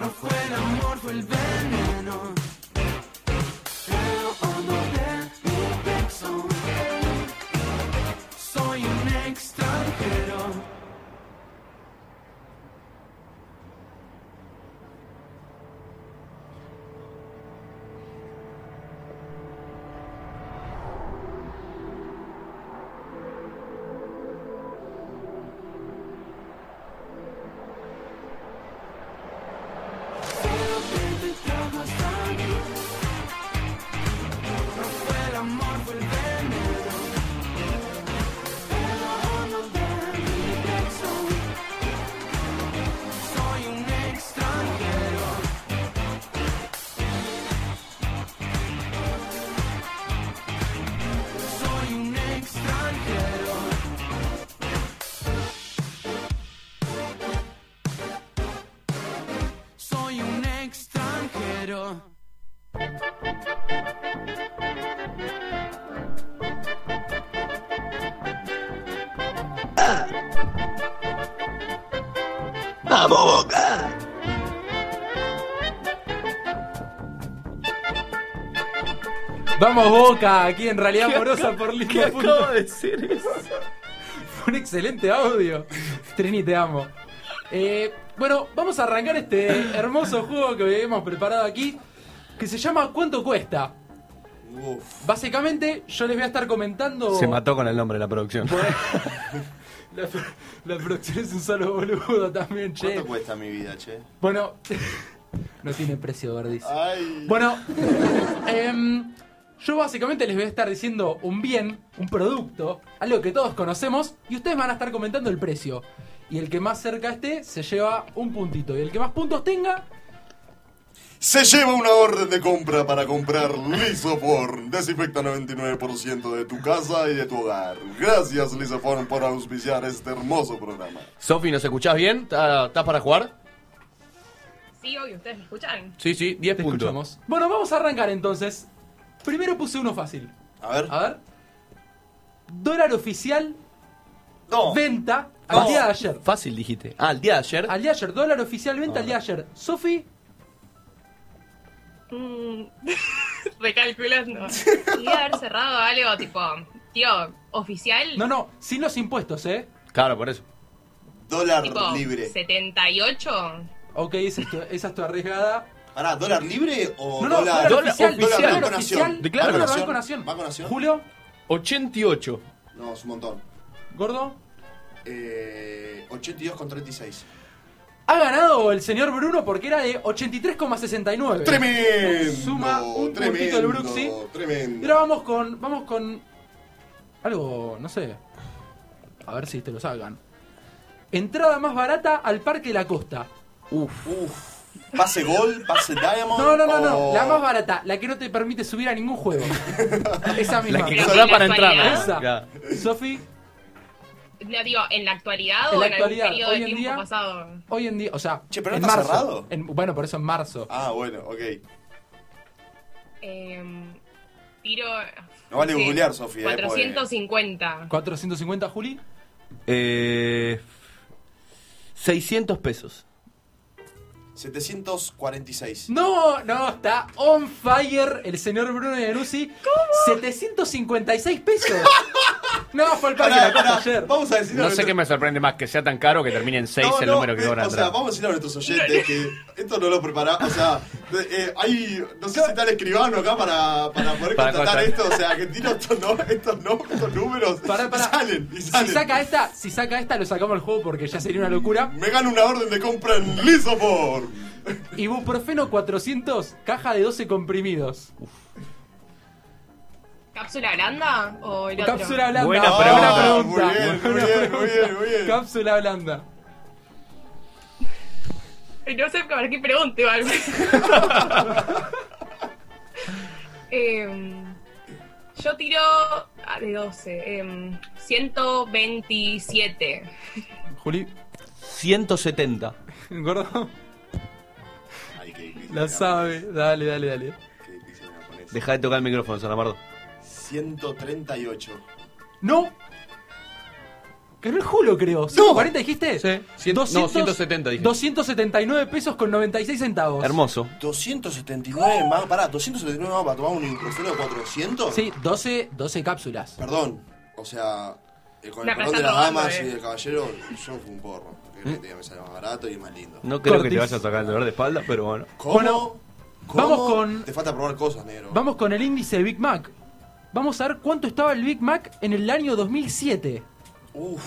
No fue el amor, fue el veneno. Vamos Boca, aquí en realidad ¿Qué amorosa por qué Lindo acaba de ser eso? Fue un excelente audio. Trini, te amo. Eh, bueno, vamos a arrancar este hermoso juego que hemos preparado aquí, que se llama ¿Cuánto cuesta? Básicamente, yo les voy a estar comentando... Se mató con el nombre de la producción. La, la producción es un solo boludo también, che. ¿Cuánto cuesta mi vida, che? Bueno, no tiene precio, Verdis. Ay. Bueno, em, yo básicamente les voy a estar diciendo un bien, un producto, algo que todos conocemos, y ustedes van a estar comentando el precio. Y el que más cerca esté se lleva un puntito. Y el que más puntos tenga, Se lleva una orden de compra para comprar Lisoform. Desinfecta 99% de tu casa y de tu hogar. Gracias, Lisoform, por auspiciar este hermoso programa. Sofi, ¿nos escuchás bien? ¿Estás para jugar? Sí, obvio, ustedes me escuchan. Sí, sí, 10 te puntos. escuchamos. Bueno, vamos a arrancar entonces. Primero puse uno fácil. A ver. A ver. Dólar oficial. No. Venta al No. día de ayer. Fácil dijiste. Ah, el día de ayer. Al día de ayer. Dólar oficial venta al día de ayer. Sofi. Mm, recalculando. Y haber cerrado algo tipo, tío, oficial. No, no, sin los impuestos, ¿eh? Claro, por eso. Dólar tipo, 78. Ok, esa es tu, esa es tu arriesgada. Pará, ¿dólar libre o No, no, dólar, dólar oficial, dólar dólar Banco oficial. Nación? De- claro, Banco. Banco Nación. Banco Nación. Julio, 88. No, es un montón. gordo. Eh, 82,36. Ha ganado el señor Bruno porque era de 83,69. Tremendo. Suma un tremendo, puntito el Bruxi. Y Tremendo. ahora vamos con. Vamos con. Algo, no sé. A ver si te lo salgan. Entrada más barata al Parque de la Costa. Uf. Uf. Pase gol, pase diamond. No, no, no, no. La más barata, la que no te permite subir a ningún juego. Esa misma. La que no da para entrar. Esa. Sofi, No, digo, ¿en la actualidad En o la en algún actualidad, periodo hoy de en tiempo día- pasado? hoy en día, o sea, Che, pero no en está marzo. cerrado. En- bueno, por eso en marzo. Ah, bueno, ok. Em, tiro. No vale sí, googlear, Sofía, eh, 450. 450, Juli. Eh, 600 pesos. 746. No, no, está on fire el señor Bruno Iannuzzi. ¿Cómo? 756 pesos. No, fue el parque ayer. Vamos a decirle a No sé nuestro- qué me sorprende más, que sea tan caro que termine en 6 No, el no, número que eh, cobran O sea, vamos a decirle a nuestros oyentes que esto no lo preparamos. O sea, de- eh, hay. No sé si está el escribano acá para, para poder Para contratar esto. O sea, que tiro estos, no, estos, no, estos números. Pará, pará. Y salen, y Si salen. saca esta, si saca esta, lo sacamos al juego porque ya sería una locura. Me gano una orden de compra en Lisoform. Ibuprofeno 400, caja de 12 comprimidos. ¿Cápsula blanda o el otro? Cápsula blanda. Buena Ah, pregunta. Muy pregunta. bien, muy Buena bien, muy bien, muy bien. Cápsula blanda. No sé para qué pregunte algo. Em, yo tiro ah, de 12. em, 127. Juli, 170. gordo, Ay, qué difícil. la sabe. Dale, dale, dale. Qué difícil me la pones. Deja de tocar el micrófono, Salamardo. 138. No. Ganó el Julio, creo. ¿140 dijiste? Sí. Cien- no, 170 dije. 279 pesos con 96 centavos. Hermoso. 279 más. Pará, 279 más para tomar un ibuprofeno de 400. Sí, 12, 12 cápsulas. Perdón. O sea, eh, con el perdón de las damas eh. y del caballero, yo fui un porro. Que este día me sale más barato y más lindo. No creo que Cortis. te vayas a sacar el dolor de espalda, pero bueno. ¿Cómo? Bueno, ¿Cómo? vamos con- Te falta probar cosas, negro. Vamos con el índice de Big Mac. Vamos a ver cuánto estaba el Big Mac en el año 2007. Uf.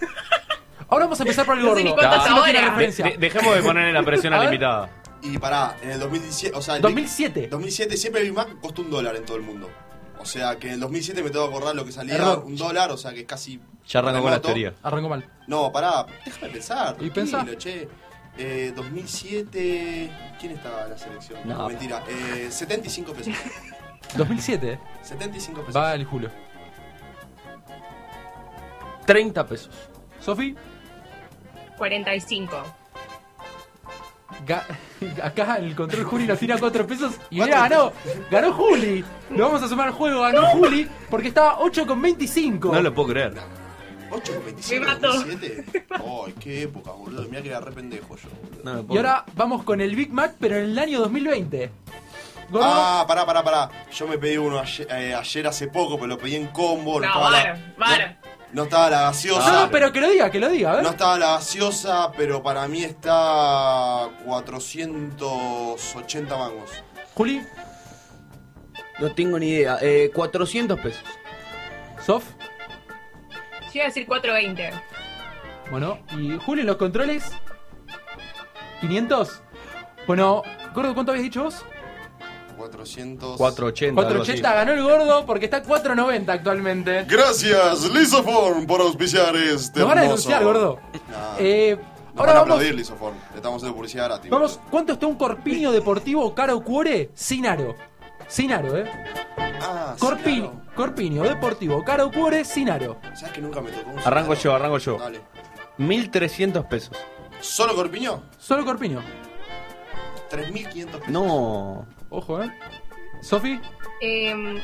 Ahora vamos a empezar por el No gordo. sé ni no tiene ahora. referencia. De- dejemos de ponerle la presión a A la ver. invitada. Y pará, en el 2017, o sea, el 2007. 2007 siempre el Big Mac costó un dólar en todo el mundo. O sea, que en el 2007 me tengo que acordar lo que salía Error. un dólar, o sea, que casi... Ya arrancó con la remoto. teoría. Arrancó mal. No, pará, déjame pensar. ¿Y tranquilo, pensá? che. Eh, 2007... ¿Quién estaba en la selección? No. mentira. Eh, 75 pesos. 2007. 75 pesos. Va el Julio. 30 pesos. Sofi, 45. ga- acá el control Juli nos tira 4 pesos y mira, ganó. Ganó Juli. Lo vamos a sumar al juego. Ganó Juli porque estaba 8 con 25. No lo puedo creer. 8,25 Me mató. 2007. Ay, qué época, boludo. Mira que era re pendejo yo, boludo. Y ahora vamos con el Big Mac, pero en el año 2020. Gordo, Ah, pará, pará, pará. Yo me pedí uno ayer, eh, ayer hace poco, pero lo pedí en combo. No, estaba vara, la, vara. no estaba la gaseosa. no, no, pero que lo diga, que lo diga, a ver. No estaba la gaseosa, pero para mí está 480 mangos. Juli, No tengo ni idea. Eh, 400 pesos. Sof, Yo iba a decir 420. bueno, y Juli en los controles. 500. Bueno, Gordo, ¿cuánto habías dicho vos? 400. 480. algo así. 480 ganó el gordo porque está 490 actualmente. Gracias, Lisoform, por auspiciar este. Nos van a hermoso- denunciar, gordo. Nah, Eh, nos ahora van a vamos, aplaudir, Lisoform. Le estamos haciendo publicidad gratis. vamos. ¿Cuánto está un corpiño deportivo caro cuore sin aro? Sin aro, eh. Ah, Corpiño, corpiño deportivo caro cuore sin aro. ¿Sabes que nunca me tocó un Arranco yo, arranco yo. Dale. 1300 pesos. ¿Solo Corpiño? Solo corpiño. 3500 pesos. No. Ojo, eh. Sofi, Em,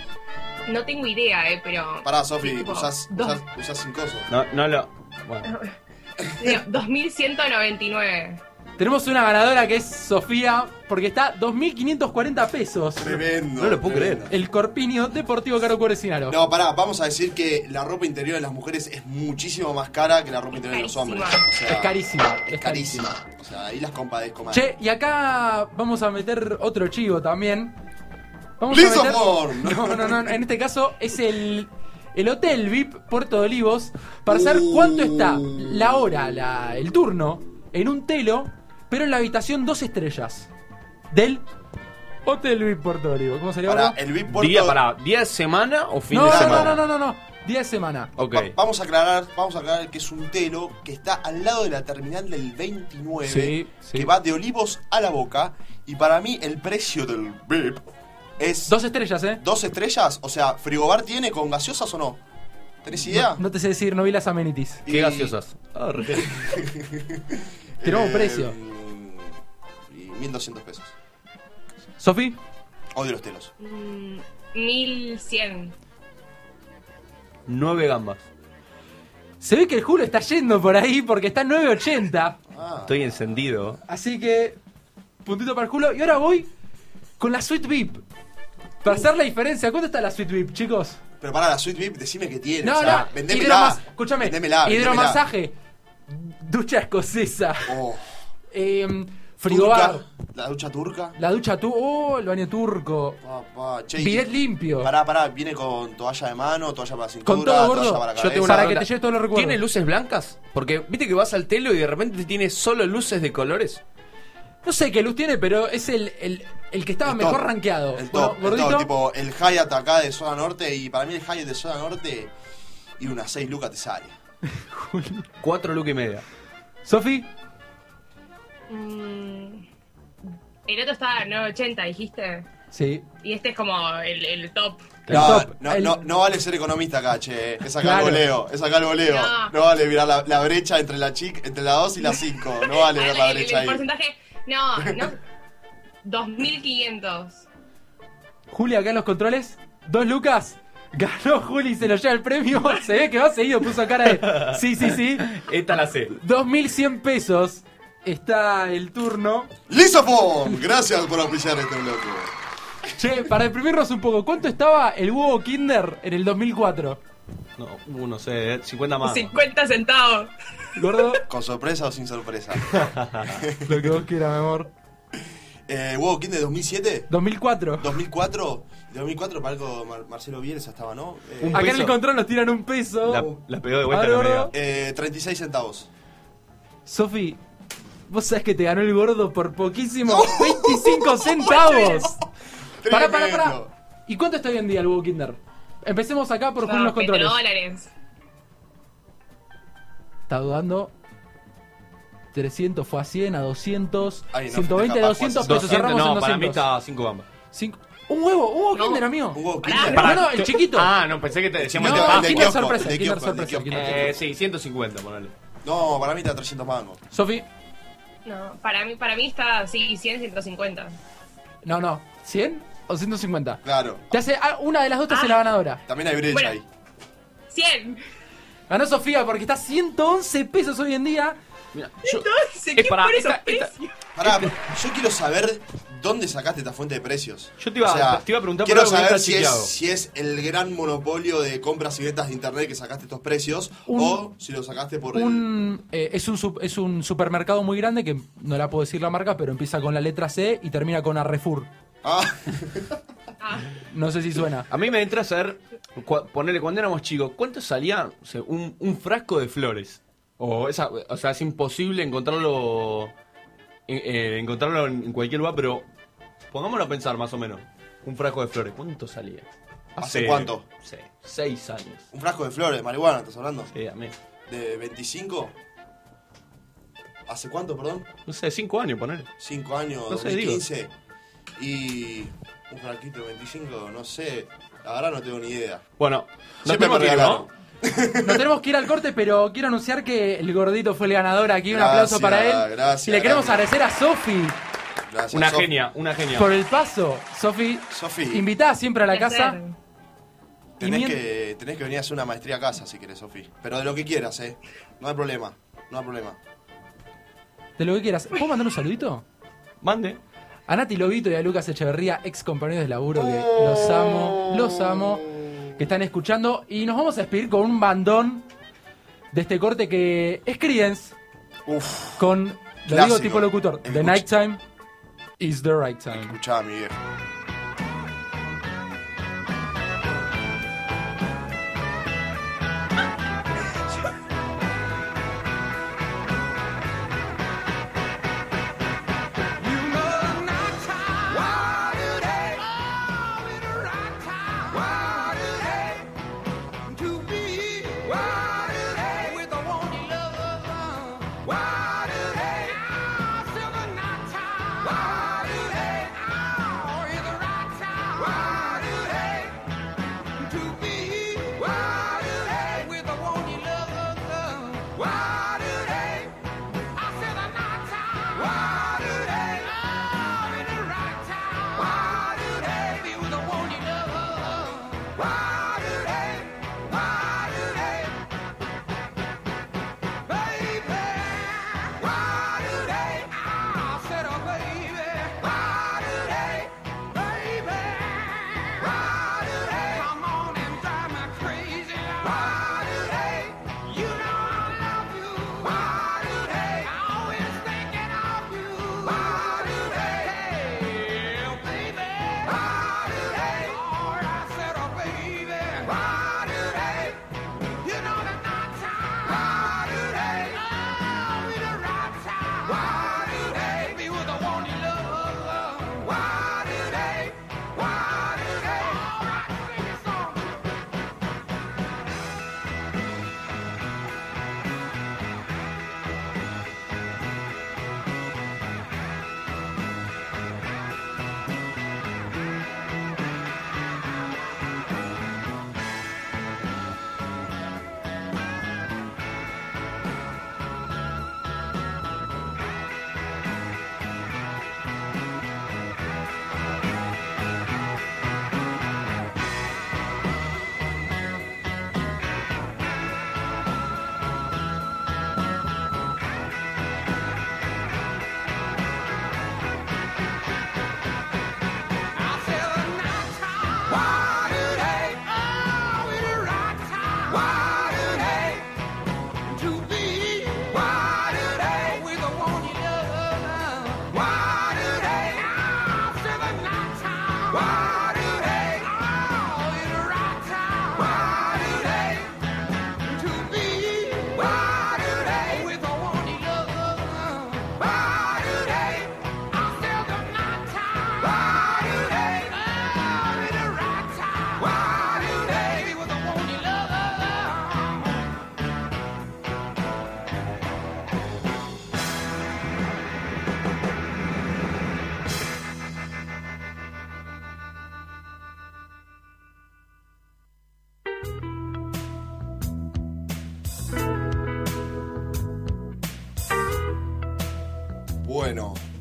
no tengo idea, eh, pero. Pará, Sofi, tipo, usás, dos- usás, usás sin coso. No, no lo. Bueno. digo, 2199. Tenemos una ganadora que es Sofía porque está 2.540 pesos. Tremendo. No lo puedo tremendo. El corpiño deportivo caro cuore sin aro. No, pará, vamos a decir que la ropa interior de las mujeres es muchísimo más cara que la ropa interior de los hombres. O sea, Es carísima, Es es carísima. O sea, ahí las compadezco más. Che, y acá vamos a meter otro chivo también. Vamos a. No, no, no, en este caso es el, el Hotel VIP Puerto de Olivos para saber cuánto está la hora, la, el turno, en un telo, pero en la habitación dos estrellas del Hotel VIP Puerto de Olivos. ¿Cómo sería Pará, ahora? el VIP Puerto... ¿Día para día de semana o fin No, de no, semana? no, no, no, no, no, día de semana. Ok. Va- vamos a aclarar, vamos a aclarar que es un telo que está al lado de la terminal del 29, Sí, sí. que va de Olivos a la Boca, y para mí el precio del VIP es Dos estrellas, ¿eh? dos estrellas, o sea, frigobar tiene con gaseosas o no? ¿Tenés idea? No, no te sé decir, no vi las amenities. ¿Qué Y- gaseosas? Ah, re- Tenemos Eh, precio. Y 1200 pesos. Sofi, Odio los telos. Mm, 1100. Nueve gambas. se ve que el Julio está yendo por ahí porque está en 980. Ah, Estoy encendido. Así que, puntito para el culo. Y ahora voy con la suite VIP. Para hacer la diferencia, ¿cuánto está la suite VIP, chicos? pero para la suite VIP, decime que tiene. No, o sea, no, vendémela. escúchame, Vendémela, vendémela. hidromasaje, ducha escocesa, Oh, eh, frigobar, turca, la ducha turca. la ducha tu, oh, el baño turco, Papá, che, y- bidet limpio. Pará, pará, viene con toalla de mano, toalla para la cintura, Con todo, gordo. toalla para la Yo tengo Para una que pregunta. te lleve todos los recuerdos. ¿Tiene luces blancas? Porque viste que vas al telo y de repente tiene solo luces de colores. No sé qué luz tiene, pero es el, el, el que estaba El mejor top, rankeado. El Bueno, top, el top, tipo el Hyatt acá de zona norte y para mí el Hyatt de zona norte y unas 6 lucas te sale. Cuatro lucas y media. Sofi, Mm, el otro estaba en 980, dijiste. sí. Y este es como el, el top. El No, top, no, el- no, no vale ser economista acá, che. Es acá Claro. el voleo, es acá el voleo. No. No, vale mirar la, la brecha entre la chic, entre la 2 y la 5. No vale ver la el, brecha el ahí. porcentaje. No, no. 2500. Juli acá en los controles, dos lucas. Ganó Juli, se lo lleva el premio. Se ve que va seguido, puso cara de. Sí, sí, sí. Esta la sé. 2100 pesos. Está el turno. ¡Lisofon! Gracias por auspiciar este bloque. Che, para deprimirnos un poco, ¿cuánto estaba el huevo Kinder en el 2004? No, uh, no sé, eh, 50 más. 50 centavos. Gordo, ¿Con sorpresa o sin sorpresa? lo que vos quieras, mi amor. eh, ¿Huevo King de 2007? 2004. 2004. 2004 para algo Mar- Marcelo Bielsa estaba, ¿no? Eh, Un Acá en peso. el control nos tiran un peso. La, la pegó de vuelta A en ver, eh, 36 centavos. Sofi, vos sabés que te ganó el gordo por poquísimo. 25 centavos. Pará, pará, pará. ¿Y cuánto está hoy en día el huevo Kinder? Empecemos acá por Julio en los No, controles. dólares. Está dudando. 300 fue a 100, a 200, Ay, no, 120, festeja, 200 Pascua, pesos. 200, Cerramos no, en para mí 200. está 5 gambas. Cinco- Un huevo, un huevo No. Kinder, amigo. Un huevo Kinder. Pará, no, el chiquito. Ah, no, pensé que te decíamos No, de el Pascua. Kinder kiosco, sorpresa, de Kinder de sorpresa. kiosco. Eh, sí, 150, ponele. No, para mí está 300 mangos. Sofi, No, para mí, para mí está, sí, 100, 150. no, no. ¿100 o 150? Claro. Te hace, ah, una de las dos te hace Ah. la ganadora. También hay brecha Bueno. ahí. 100. Ganó Sofía porque está 111 pesos hoy en día. Entonces, es para- por esos esta- esta- precios? Pará, yo quiero saber dónde sacaste esta fuente de precios. Yo te iba- te iba a preguntar por quiero no saber si es, si es el gran monopolio de compras y ventas de internet que sacaste estos precios Un- o si lo sacaste por el... Un, eh, es, un, es un supermercado muy grande que no la puedo decir la marca, pero empieza con la letra C y termina con Arrefur. Ah, No sé si suena. A mí me entra a saber, ponerle cuando éramos chicos, ¿cuánto salía o sea, un, un frasco de flores? O, esa, o sea, es imposible encontrarlo eh, encontrarlo en, cualquier lugar, pero pongámoslo a pensar más o menos. Un frasco de flores, ¿cuánto salía? ¿Hace cuánto? Sí, seis años. un frasco de flores, marihuana, ¿estás hablando? Sí, a mí. ¿De 25? ¿Hace cuánto, perdón? No sé, cinco años, poner. 5 años, No sé, digo. 2015. Y un frasquito de 25, no sé. La verdad no tengo ni idea. Bueno, Siempre me regalaron. ¿no? Nos tenemos que ir al corte, pero quiero anunciar que el gordito fue el ganador aquí. Un aplauso para él. gracias, y le queremos gracias. agradecer a Sofi Gracias. Una Sof. genia, una genia. por el paso. Sofi, Sofi, invitada siempre a la casa. tenés que, tenés que venir a hacer una maestría a casa si querés, Sofi. Pero de lo que quieras, ¿eh? No hay problema. No hay problema. De lo que quieras. ¿Puedo mandar un saludito? Mande. A Nati Lobito y a Lucas Echeverría, ex compañeros de laburo, que los amo, los amo, que están escuchando. Y nos vamos a despedir con un bandón de este corte que es Creedence, Uf, con, lo digo tipo locutor, The Escucha. Nighttime is the right time. escuchá, mi viejo.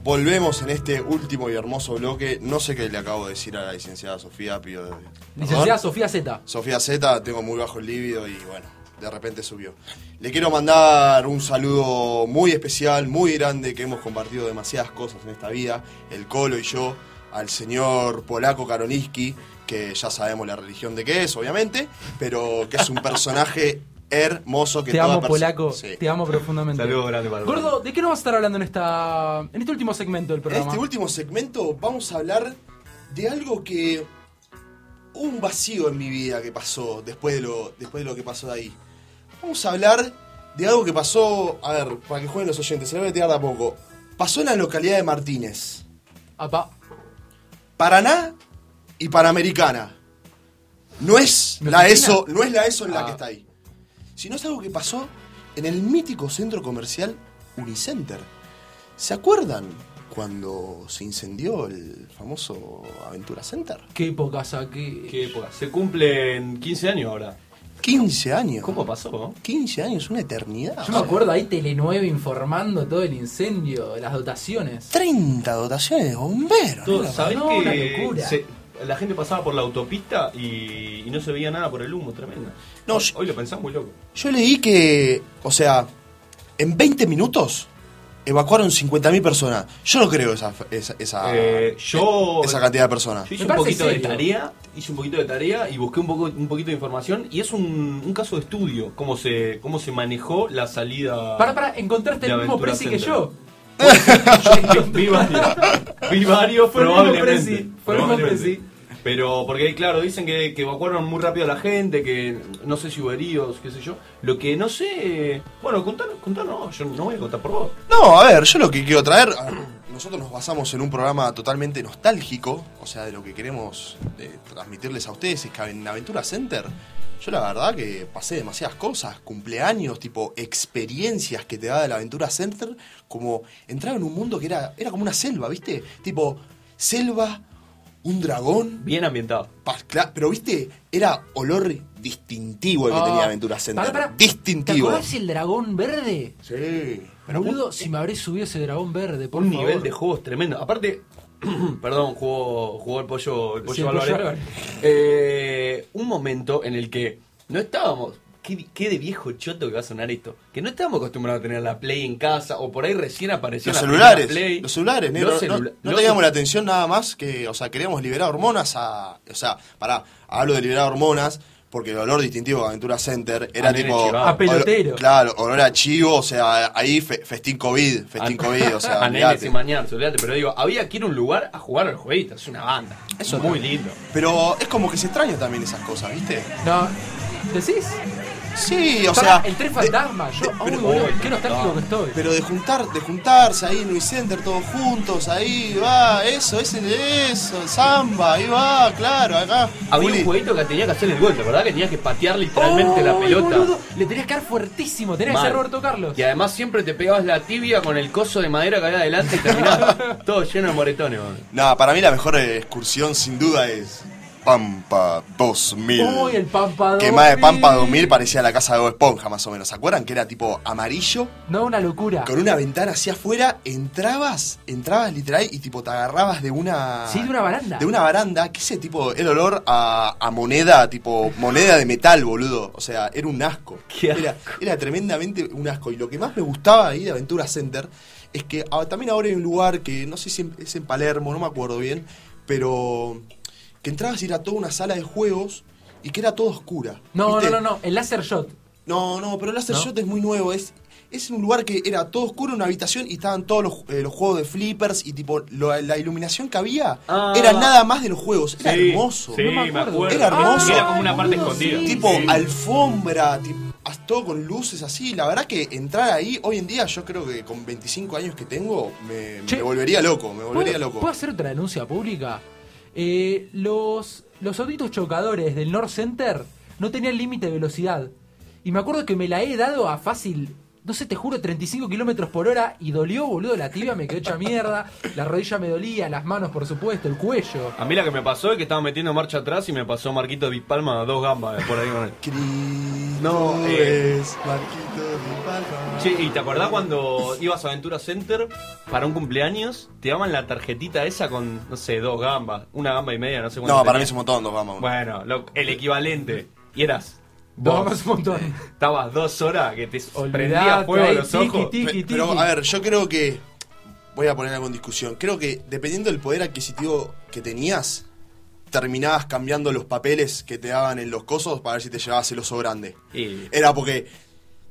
Volvemos en este último y hermoso bloque. No sé qué le acabo de decir a la licenciada Sofía, pido. Licenciada ¿Perdón? Sofía Z. Sofía Z, tengo muy bajo el líbido y bueno, de repente subió. Le quiero mandar un saludo muy especial, muy grande, que hemos compartido demasiadas cosas en esta vida, el Colo y yo, al señor Polaco Karoniski, que ya sabemos la religión de qué es, obviamente, pero que es un personaje hermoso que Te toda amo, Polaco. Sí. Te amo profundamente. Saludo grande para Gordo, ¿de qué nos vas a estar hablando en esta en este último segmento del En programa? este último segmento vamos a hablar de algo que hubo un vacío en mi vida que pasó después de lo, después de lo que pasó de ahí. Vamos a hablar de algo que pasó, a ver, para que jueguen los oyentes, se lo voy a tirar de a poco. Pasó en la localidad de Martínez. Apa. Paraná y Panamericana. No es ¿Me la? ESO, no es la ESO en la Ah. que está ahí. Sino es algo que pasó en el mítico centro comercial Unicenter. ¿Se acuerdan cuando se incendió el famoso Aventura Center? Qué época saqué. ¿Qué época? Se cumplen 15 años ahora. 15 años. ¿Cómo pasó? 15 años, una eternidad. Yo me acuerdo ahí Telenueve informando todo el incendio, las dotaciones. 30 dotaciones de bomberos. Todo, ¿no? ¿Sabés no, que una locura. se- la gente pasaba por la autopista y, y no se veía nada por el humo, tremendo. No, hoy, yo- hoy lo pensamos muy loco. Yo leí que, o sea, en 20 minutos evacuaron 50.000 personas. Yo no creo esa, esa, esa, Eh, yo- esa cantidad de personas. Yo hice un poquito de tarea, hice un poquito de tarea y busqué un poco un poquito de información y es un, un caso de estudio cómo se cómo se manejó la salida. Para, para, encontraste el mismo presi que yo. Yo vi varios, vi varios Fue probablemente. presi, probablemente. Pero, porque claro, dicen que, que evacuaron muy rápido a la gente, que no sé si hubo heridos, qué sé yo. Lo que no sé. Bueno, contanos, contanos, yo no voy a contar por vos. No, a ver, yo lo que quiero traer, nosotros nos basamos en un programa totalmente nostálgico, o sea, de lo que queremos eh, transmitirles a ustedes es que en Aventura Center, yo la verdad que pasé demasiadas cosas, cumpleaños, tipo experiencias que te da la Aventura Center, como entrar en un mundo que era, era como una selva, ¿viste? Tipo, selva, un dragón, Bien ambientado. pero viste, era olor distintivo el que Ah, tenía Aventura Center. pará. ¿Te Distintivo. acordás el dragón verde? Sí. Pero boludo, si me habré subido ese dragón verde, por un favor. nivel de juegos tremendo. Aparte, perdón, jugó, jugó el pollo, el pollo Sí, el pollo Álvarez. Álvarez. Eh, un momento en el que no estábamos. ¿Qué, qué de viejo choto que va a sonar esto. Que no estábamos acostumbrados a tener la Play en casa, o por ahí recién apareció Los la celulares, Play. los celulares, negro. Los no, celula- no teníamos la atención nada más que, o sea, queríamos liberar hormonas a, o sea, pará, hablo de liberar hormonas porque el olor distintivo de Aventura Center era A nene tipo. A pelotero. olor- claro, olor a chivo, o sea, ahí fe- festín COVID, festín COVID, o sea, a nenes olvidate. sin bañarse, olvídate, pero digo, había que ir a un lugar a jugar al jueguito, es una banda. Eso es muy lindo. Pero es como que se extraña también esas cosas, ¿viste? No, ¿decís? Sí, o sea, el tres de- fantasma, yo, qué nostálgico que estoy. Pero de juntar, de juntarse ahí en Unicenter todos juntos, ahí va, eso, ese eso, samba, ahí va, claro, acá. Había un jueguito que tenía que hacer el gol, ¿te acordás? Que tenía que patear literalmente la pelota. boludo, le tenías que dar fuertísimo, tenías que ser Roberto Carlos. Y además siempre te pegabas la tibia con el coso de madera que había adelante y terminabas todo lleno de moretones. No, para mí la mejor excursión sin duda es Pampa 2000. Uy, el Pampa que más de 2000. Pampa 2000 parecía la casa de Bob Esponja más o menos. ¿Se acuerdan? Que era tipo amarillo, No, una locura. con una ventana hacia afuera, entrabas, entrabas literal y tipo te agarrabas de una... Sí, de una baranda. De una baranda, que ese tipo, el olor a, a moneda, tipo moneda de metal, boludo. O sea, era un asco. Qué Era, era tremendamente un asco. Y lo que más me gustaba ahí de Aventura Center es que ah, también ahora hay un lugar que no sé si es en Palermo, no me acuerdo bien, pero que entrabas y era toda una sala de juegos y que era todo oscura. No, ¿viste? no, no, no, el laser shot. No, no, pero el Laser ¿No? Shot es muy nuevo. Es, es un lugar que era todo oscuro, una habitación y estaban todos los, eh, los juegos de flippers y tipo lo- la iluminación que había Ah. era nada más de los juegos. Era Sí, hermoso. Sí, No me me acuerdo. Era hermoso. Era como una parte escondida. sí. Tipo Sí. alfombra, tipo, todo con luces así. La verdad que entrar ahí, hoy en día, yo creo que con 25 años que tengo, me, Che. me volvería loco, me volvería ¿Puedo, loco. ¿Puedo hacer otra denuncia pública? Eh, los, los autitos chocadores del North Center no tenían límite de velocidad. Y me acuerdo que me la he dado a fácil, no sé, te juro, 35 kilómetros por hora y dolió, boludo, la tibia me quedó hecha mierda, la rodilla me dolía, las manos, por supuesto, el cuello. A mí la que me pasó es que estaba metiendo marcha atrás y me pasó Marquito de Palma dos gambas por ahí con él. No, eh. es Marquito de Palma. Che, ¿y te acordás cuando ibas a Aventura Center para un cumpleaños? Te daban la tarjetita esa con, no sé, dos gambas, una gamba y media, no sé cuánto. No, para mí es un montón, dos vamos. Bueno, lo- el equivalente. Y eras Dos un montón. Estabas dos horas que te Olvidate, prendía fuego ahí, los tiki, ojos. tiki, Pe- tiki. Pero, a ver, yo creo que. Voy a poner algo en discusión. Creo que dependiendo del poder adquisitivo que tenías, terminabas cambiando los papeles que te daban en los cosos para ver si te llevabas el oso grande. Y- Era porque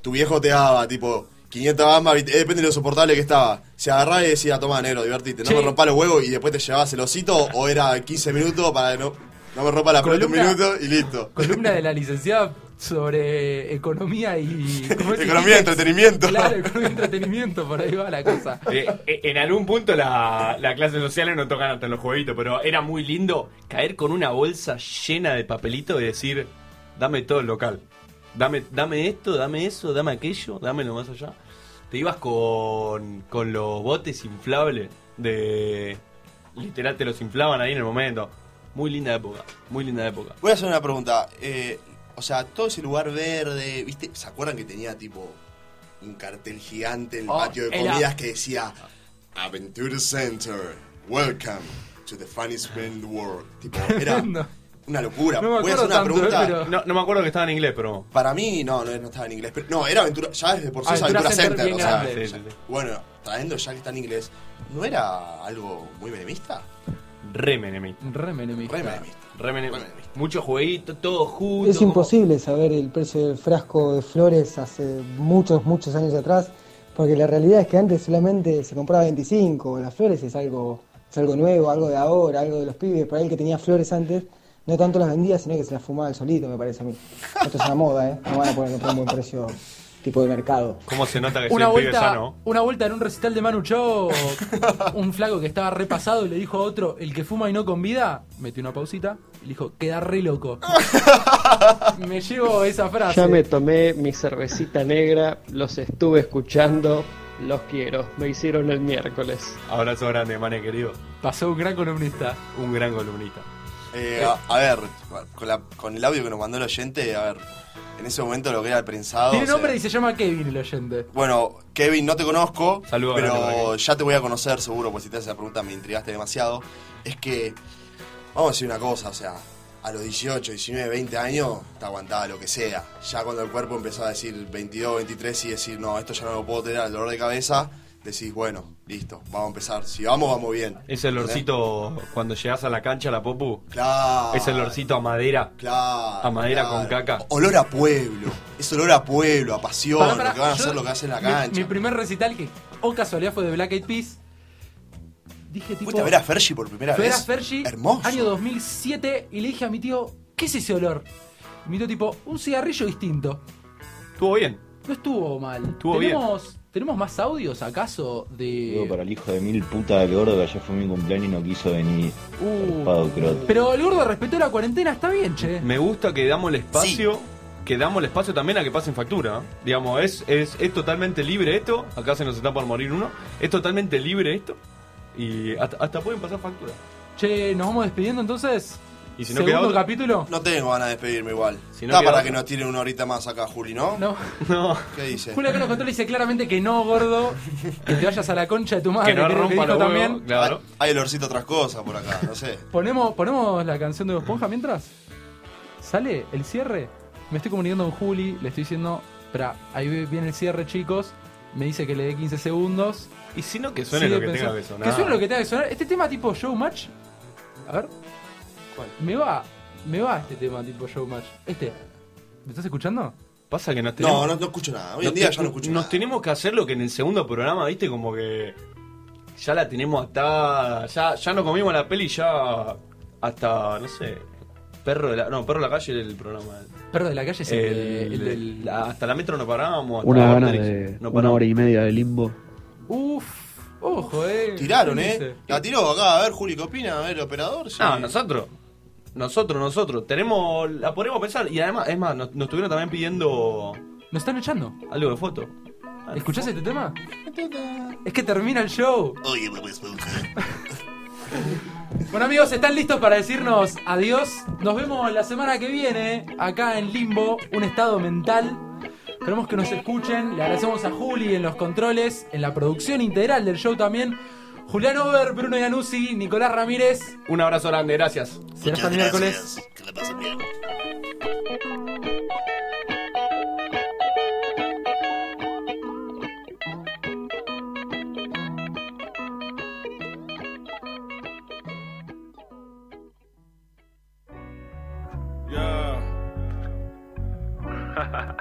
tu viejo te daba, tipo, 500 gambas. Eh, depende de lo soportable que estaba. Se agarraba y decía, toma, negro, divertite, no me rompa los huevos y después te llevabas el osito, o era 15 minutos para que no, no me rompa la pelota un minuto y listo. Columna de la licenciada sobre economía y. ¿cómo es? Economía y entretenimiento. Claro, economía y entretenimiento, por ahí va la cosa. Eh, eh, en algún punto la, la clase social no tocan hasta en los jueguitos, pero era muy lindo caer con una bolsa llena de papelito y decir, dame todo el local. Dame, dame esto, dame eso, dame aquello, dame lo más allá. Te ibas con, con los botes inflables de... Literal te los inflaban ahí en el momento. Muy linda época, muy linda época. Voy a hacer una pregunta. Eh, o sea, todo ese lugar verde, ¿viste? ¿Se acuerdan que tenía tipo un cartel gigante en el Oh, patio de era- comidas que decía Aventura Center, welcome to the funniest man in the world? Tipo, era No. una locura. No me Voy a hacer una acuerdo tanto, pregunta. pero- No, no me acuerdo que estaba en inglés, pero... Para mí, no, no, no estaba en inglés. Pero, no, era Aventura. Ya desde por sí es Aventura Aventura Center o sea, grande. Sí, sí, sí. bueno, trayendo ya que está en inglés, ¿no era algo muy menemista? Re menemista. Re menemista. Re menemista. Re menem- Re menemista. Mucho jueguito, todo junto. Es imposible saber el precio del frasco de flores hace muchos, muchos años atrás, porque la realidad es que antes solamente se compraba 25, las flores es algo, es algo nuevo, algo de ahora, algo de los pibes, para el que tenía flores antes, no tanto las vendía, sino que se las fumaba el solito, me parece a mí. Esto es una moda, ¿eh? No van a poner un buen precio tipo de mercado. ¿Cómo se nota que soy Una un pibe vuelta, sano? una vuelta en un recital de Manu Chao, un flaco que estaba repasado y le dijo a otro, el que fuma y no convida, metió una pausita y le dijo, queda re loco. me llevo esa frase. Ya me tomé mi cervecita negra, los estuve escuchando, los quiero. Me hicieron el miércoles. Abrazo grande, mane querido. Pasó un gran columnista. Un gran columnista. Eh, a, a ver, con, la- con el audio que nos mandó el oyente, a ver, en ese momento lo que era el prensado. Tiene o sea, nombre y se llama Kevin el oyente. Bueno, Kevin, no te conozco, Saludos pero ya te voy a conocer seguro, pues si te haces la pregunta me intrigaste demasiado. Es que, vamos a decir una cosa, o sea, a los 18, 19, 20 años te aguantaba lo que sea. Ya cuando el cuerpo empezó a decir 22, 23 y decir, no, esto ya no lo puedo tener, al dolor de cabeza, decís, bueno, listo, vamos a empezar. Si vamos, vamos bien. Ese olorcito cuando llegas a la cancha, la popu. Claro. Ese olorcito a madera. Claro. A madera claro. con caca. Olor a pueblo. Es olor a pueblo, a pasión, lo que van a yo- hacer, lo que hacen en la cancha. Mi, primer recital, que o casualidad fue de Black Eyed Peas, dije tipo... ¿Fuiste a ver a Fergie por primera vez? a Fergie, Hermoso. año 2007, y le dije a mi tío, ¿qué es ese olor? Y mi tío tipo, un cigarrillo distinto. Estuvo bien. No estuvo mal. Estuvo ¿Tenemos, ¿Tenemos más audios acaso Digo, de...? para el hijo de mil puta del gordo que ayer fue mi cumpleaños y no quiso venir. Uh, Zarpado croto. pero el gordo respetó la cuarentena, está bien, che. Me gusta que damos el espacio. Que damos el espacio también a que pasen factura. ¿eh? Digamos, es, es, es totalmente libre esto. Acá se nos está por morir uno. Es totalmente libre esto. Y hasta, hasta pueden pasar factura. Che, ¿nos vamos despidiendo entonces? Y si no queda Segundo otro- capítulo. No tengo ganas de despedirme igual. Si no Está queda para otro. que nos tiren una horita más acá, Juli, ¿no? No. No. ¿Qué dice? Julio que nos contó le dice claramente que no, gordo. Que te vayas a la concha de tu madre. Que no creo rompa dijo los huevos, también. claro. Hay, hay olorcito a otras cosas por acá, no sé. ¿Ponemos, ¿Ponemos la canción de Bob Esponja mientras? ¿Sale el cierre? Me estoy comunicando con Juli, le estoy diciendo, espera, ahí viene el cierre, chicos. Me dice que le dé 15 segundos. Y si no, que suene Sigue lo que pensando- tenga que sonar. Que suene lo que tenga que sonar. Este tema tipo showmatch. A ver. ¿Cuál? Me va, me va este tema tipo showmatch. Este. ¿Me estás escuchando? Pasa que nos tenemos. No, no, no escucho nada. Hoy en nos día te- ya no escucho Nos nada. tenemos que hacer lo que en el segundo programa, viste, como que. Ya la tenemos hasta. Ya, ya no comimos la peli, ya. Hasta, no sé. Perro de la. No, Perro de la calle el programa. Perro de la calle es el, El- de- el del. la- hasta la metro no parábamos. hasta Una gana de no una parábamos. hora y media de limbo. Uf, ojo, eh. Tiraron, ¿Quién ¿eh? La tiró acá, a ver, Juli, ¿qué opina? A ver, operador. Sí. No, nosotros. Nosotros, nosotros. Tenemos. La podemos pensar. Y además, es más, nos, nos estuvieron también pidiendo. Nos están echando. Algo de foto. ¿Escuchás este tema? Es que termina el show. Oye. Bueno amigos, ¿están listos para decirnos adiós? Nos vemos la semana que viene acá en Limbo, un estado mental. Esperemos que nos escuchen. Le agradecemos a Juli en los controles, en la producción integral del show también. Julián Over, Bruno Yanussi, Nicolás Ramírez. Un abrazo grande, gracias. Hasta el miércoles. Que la pasen bien.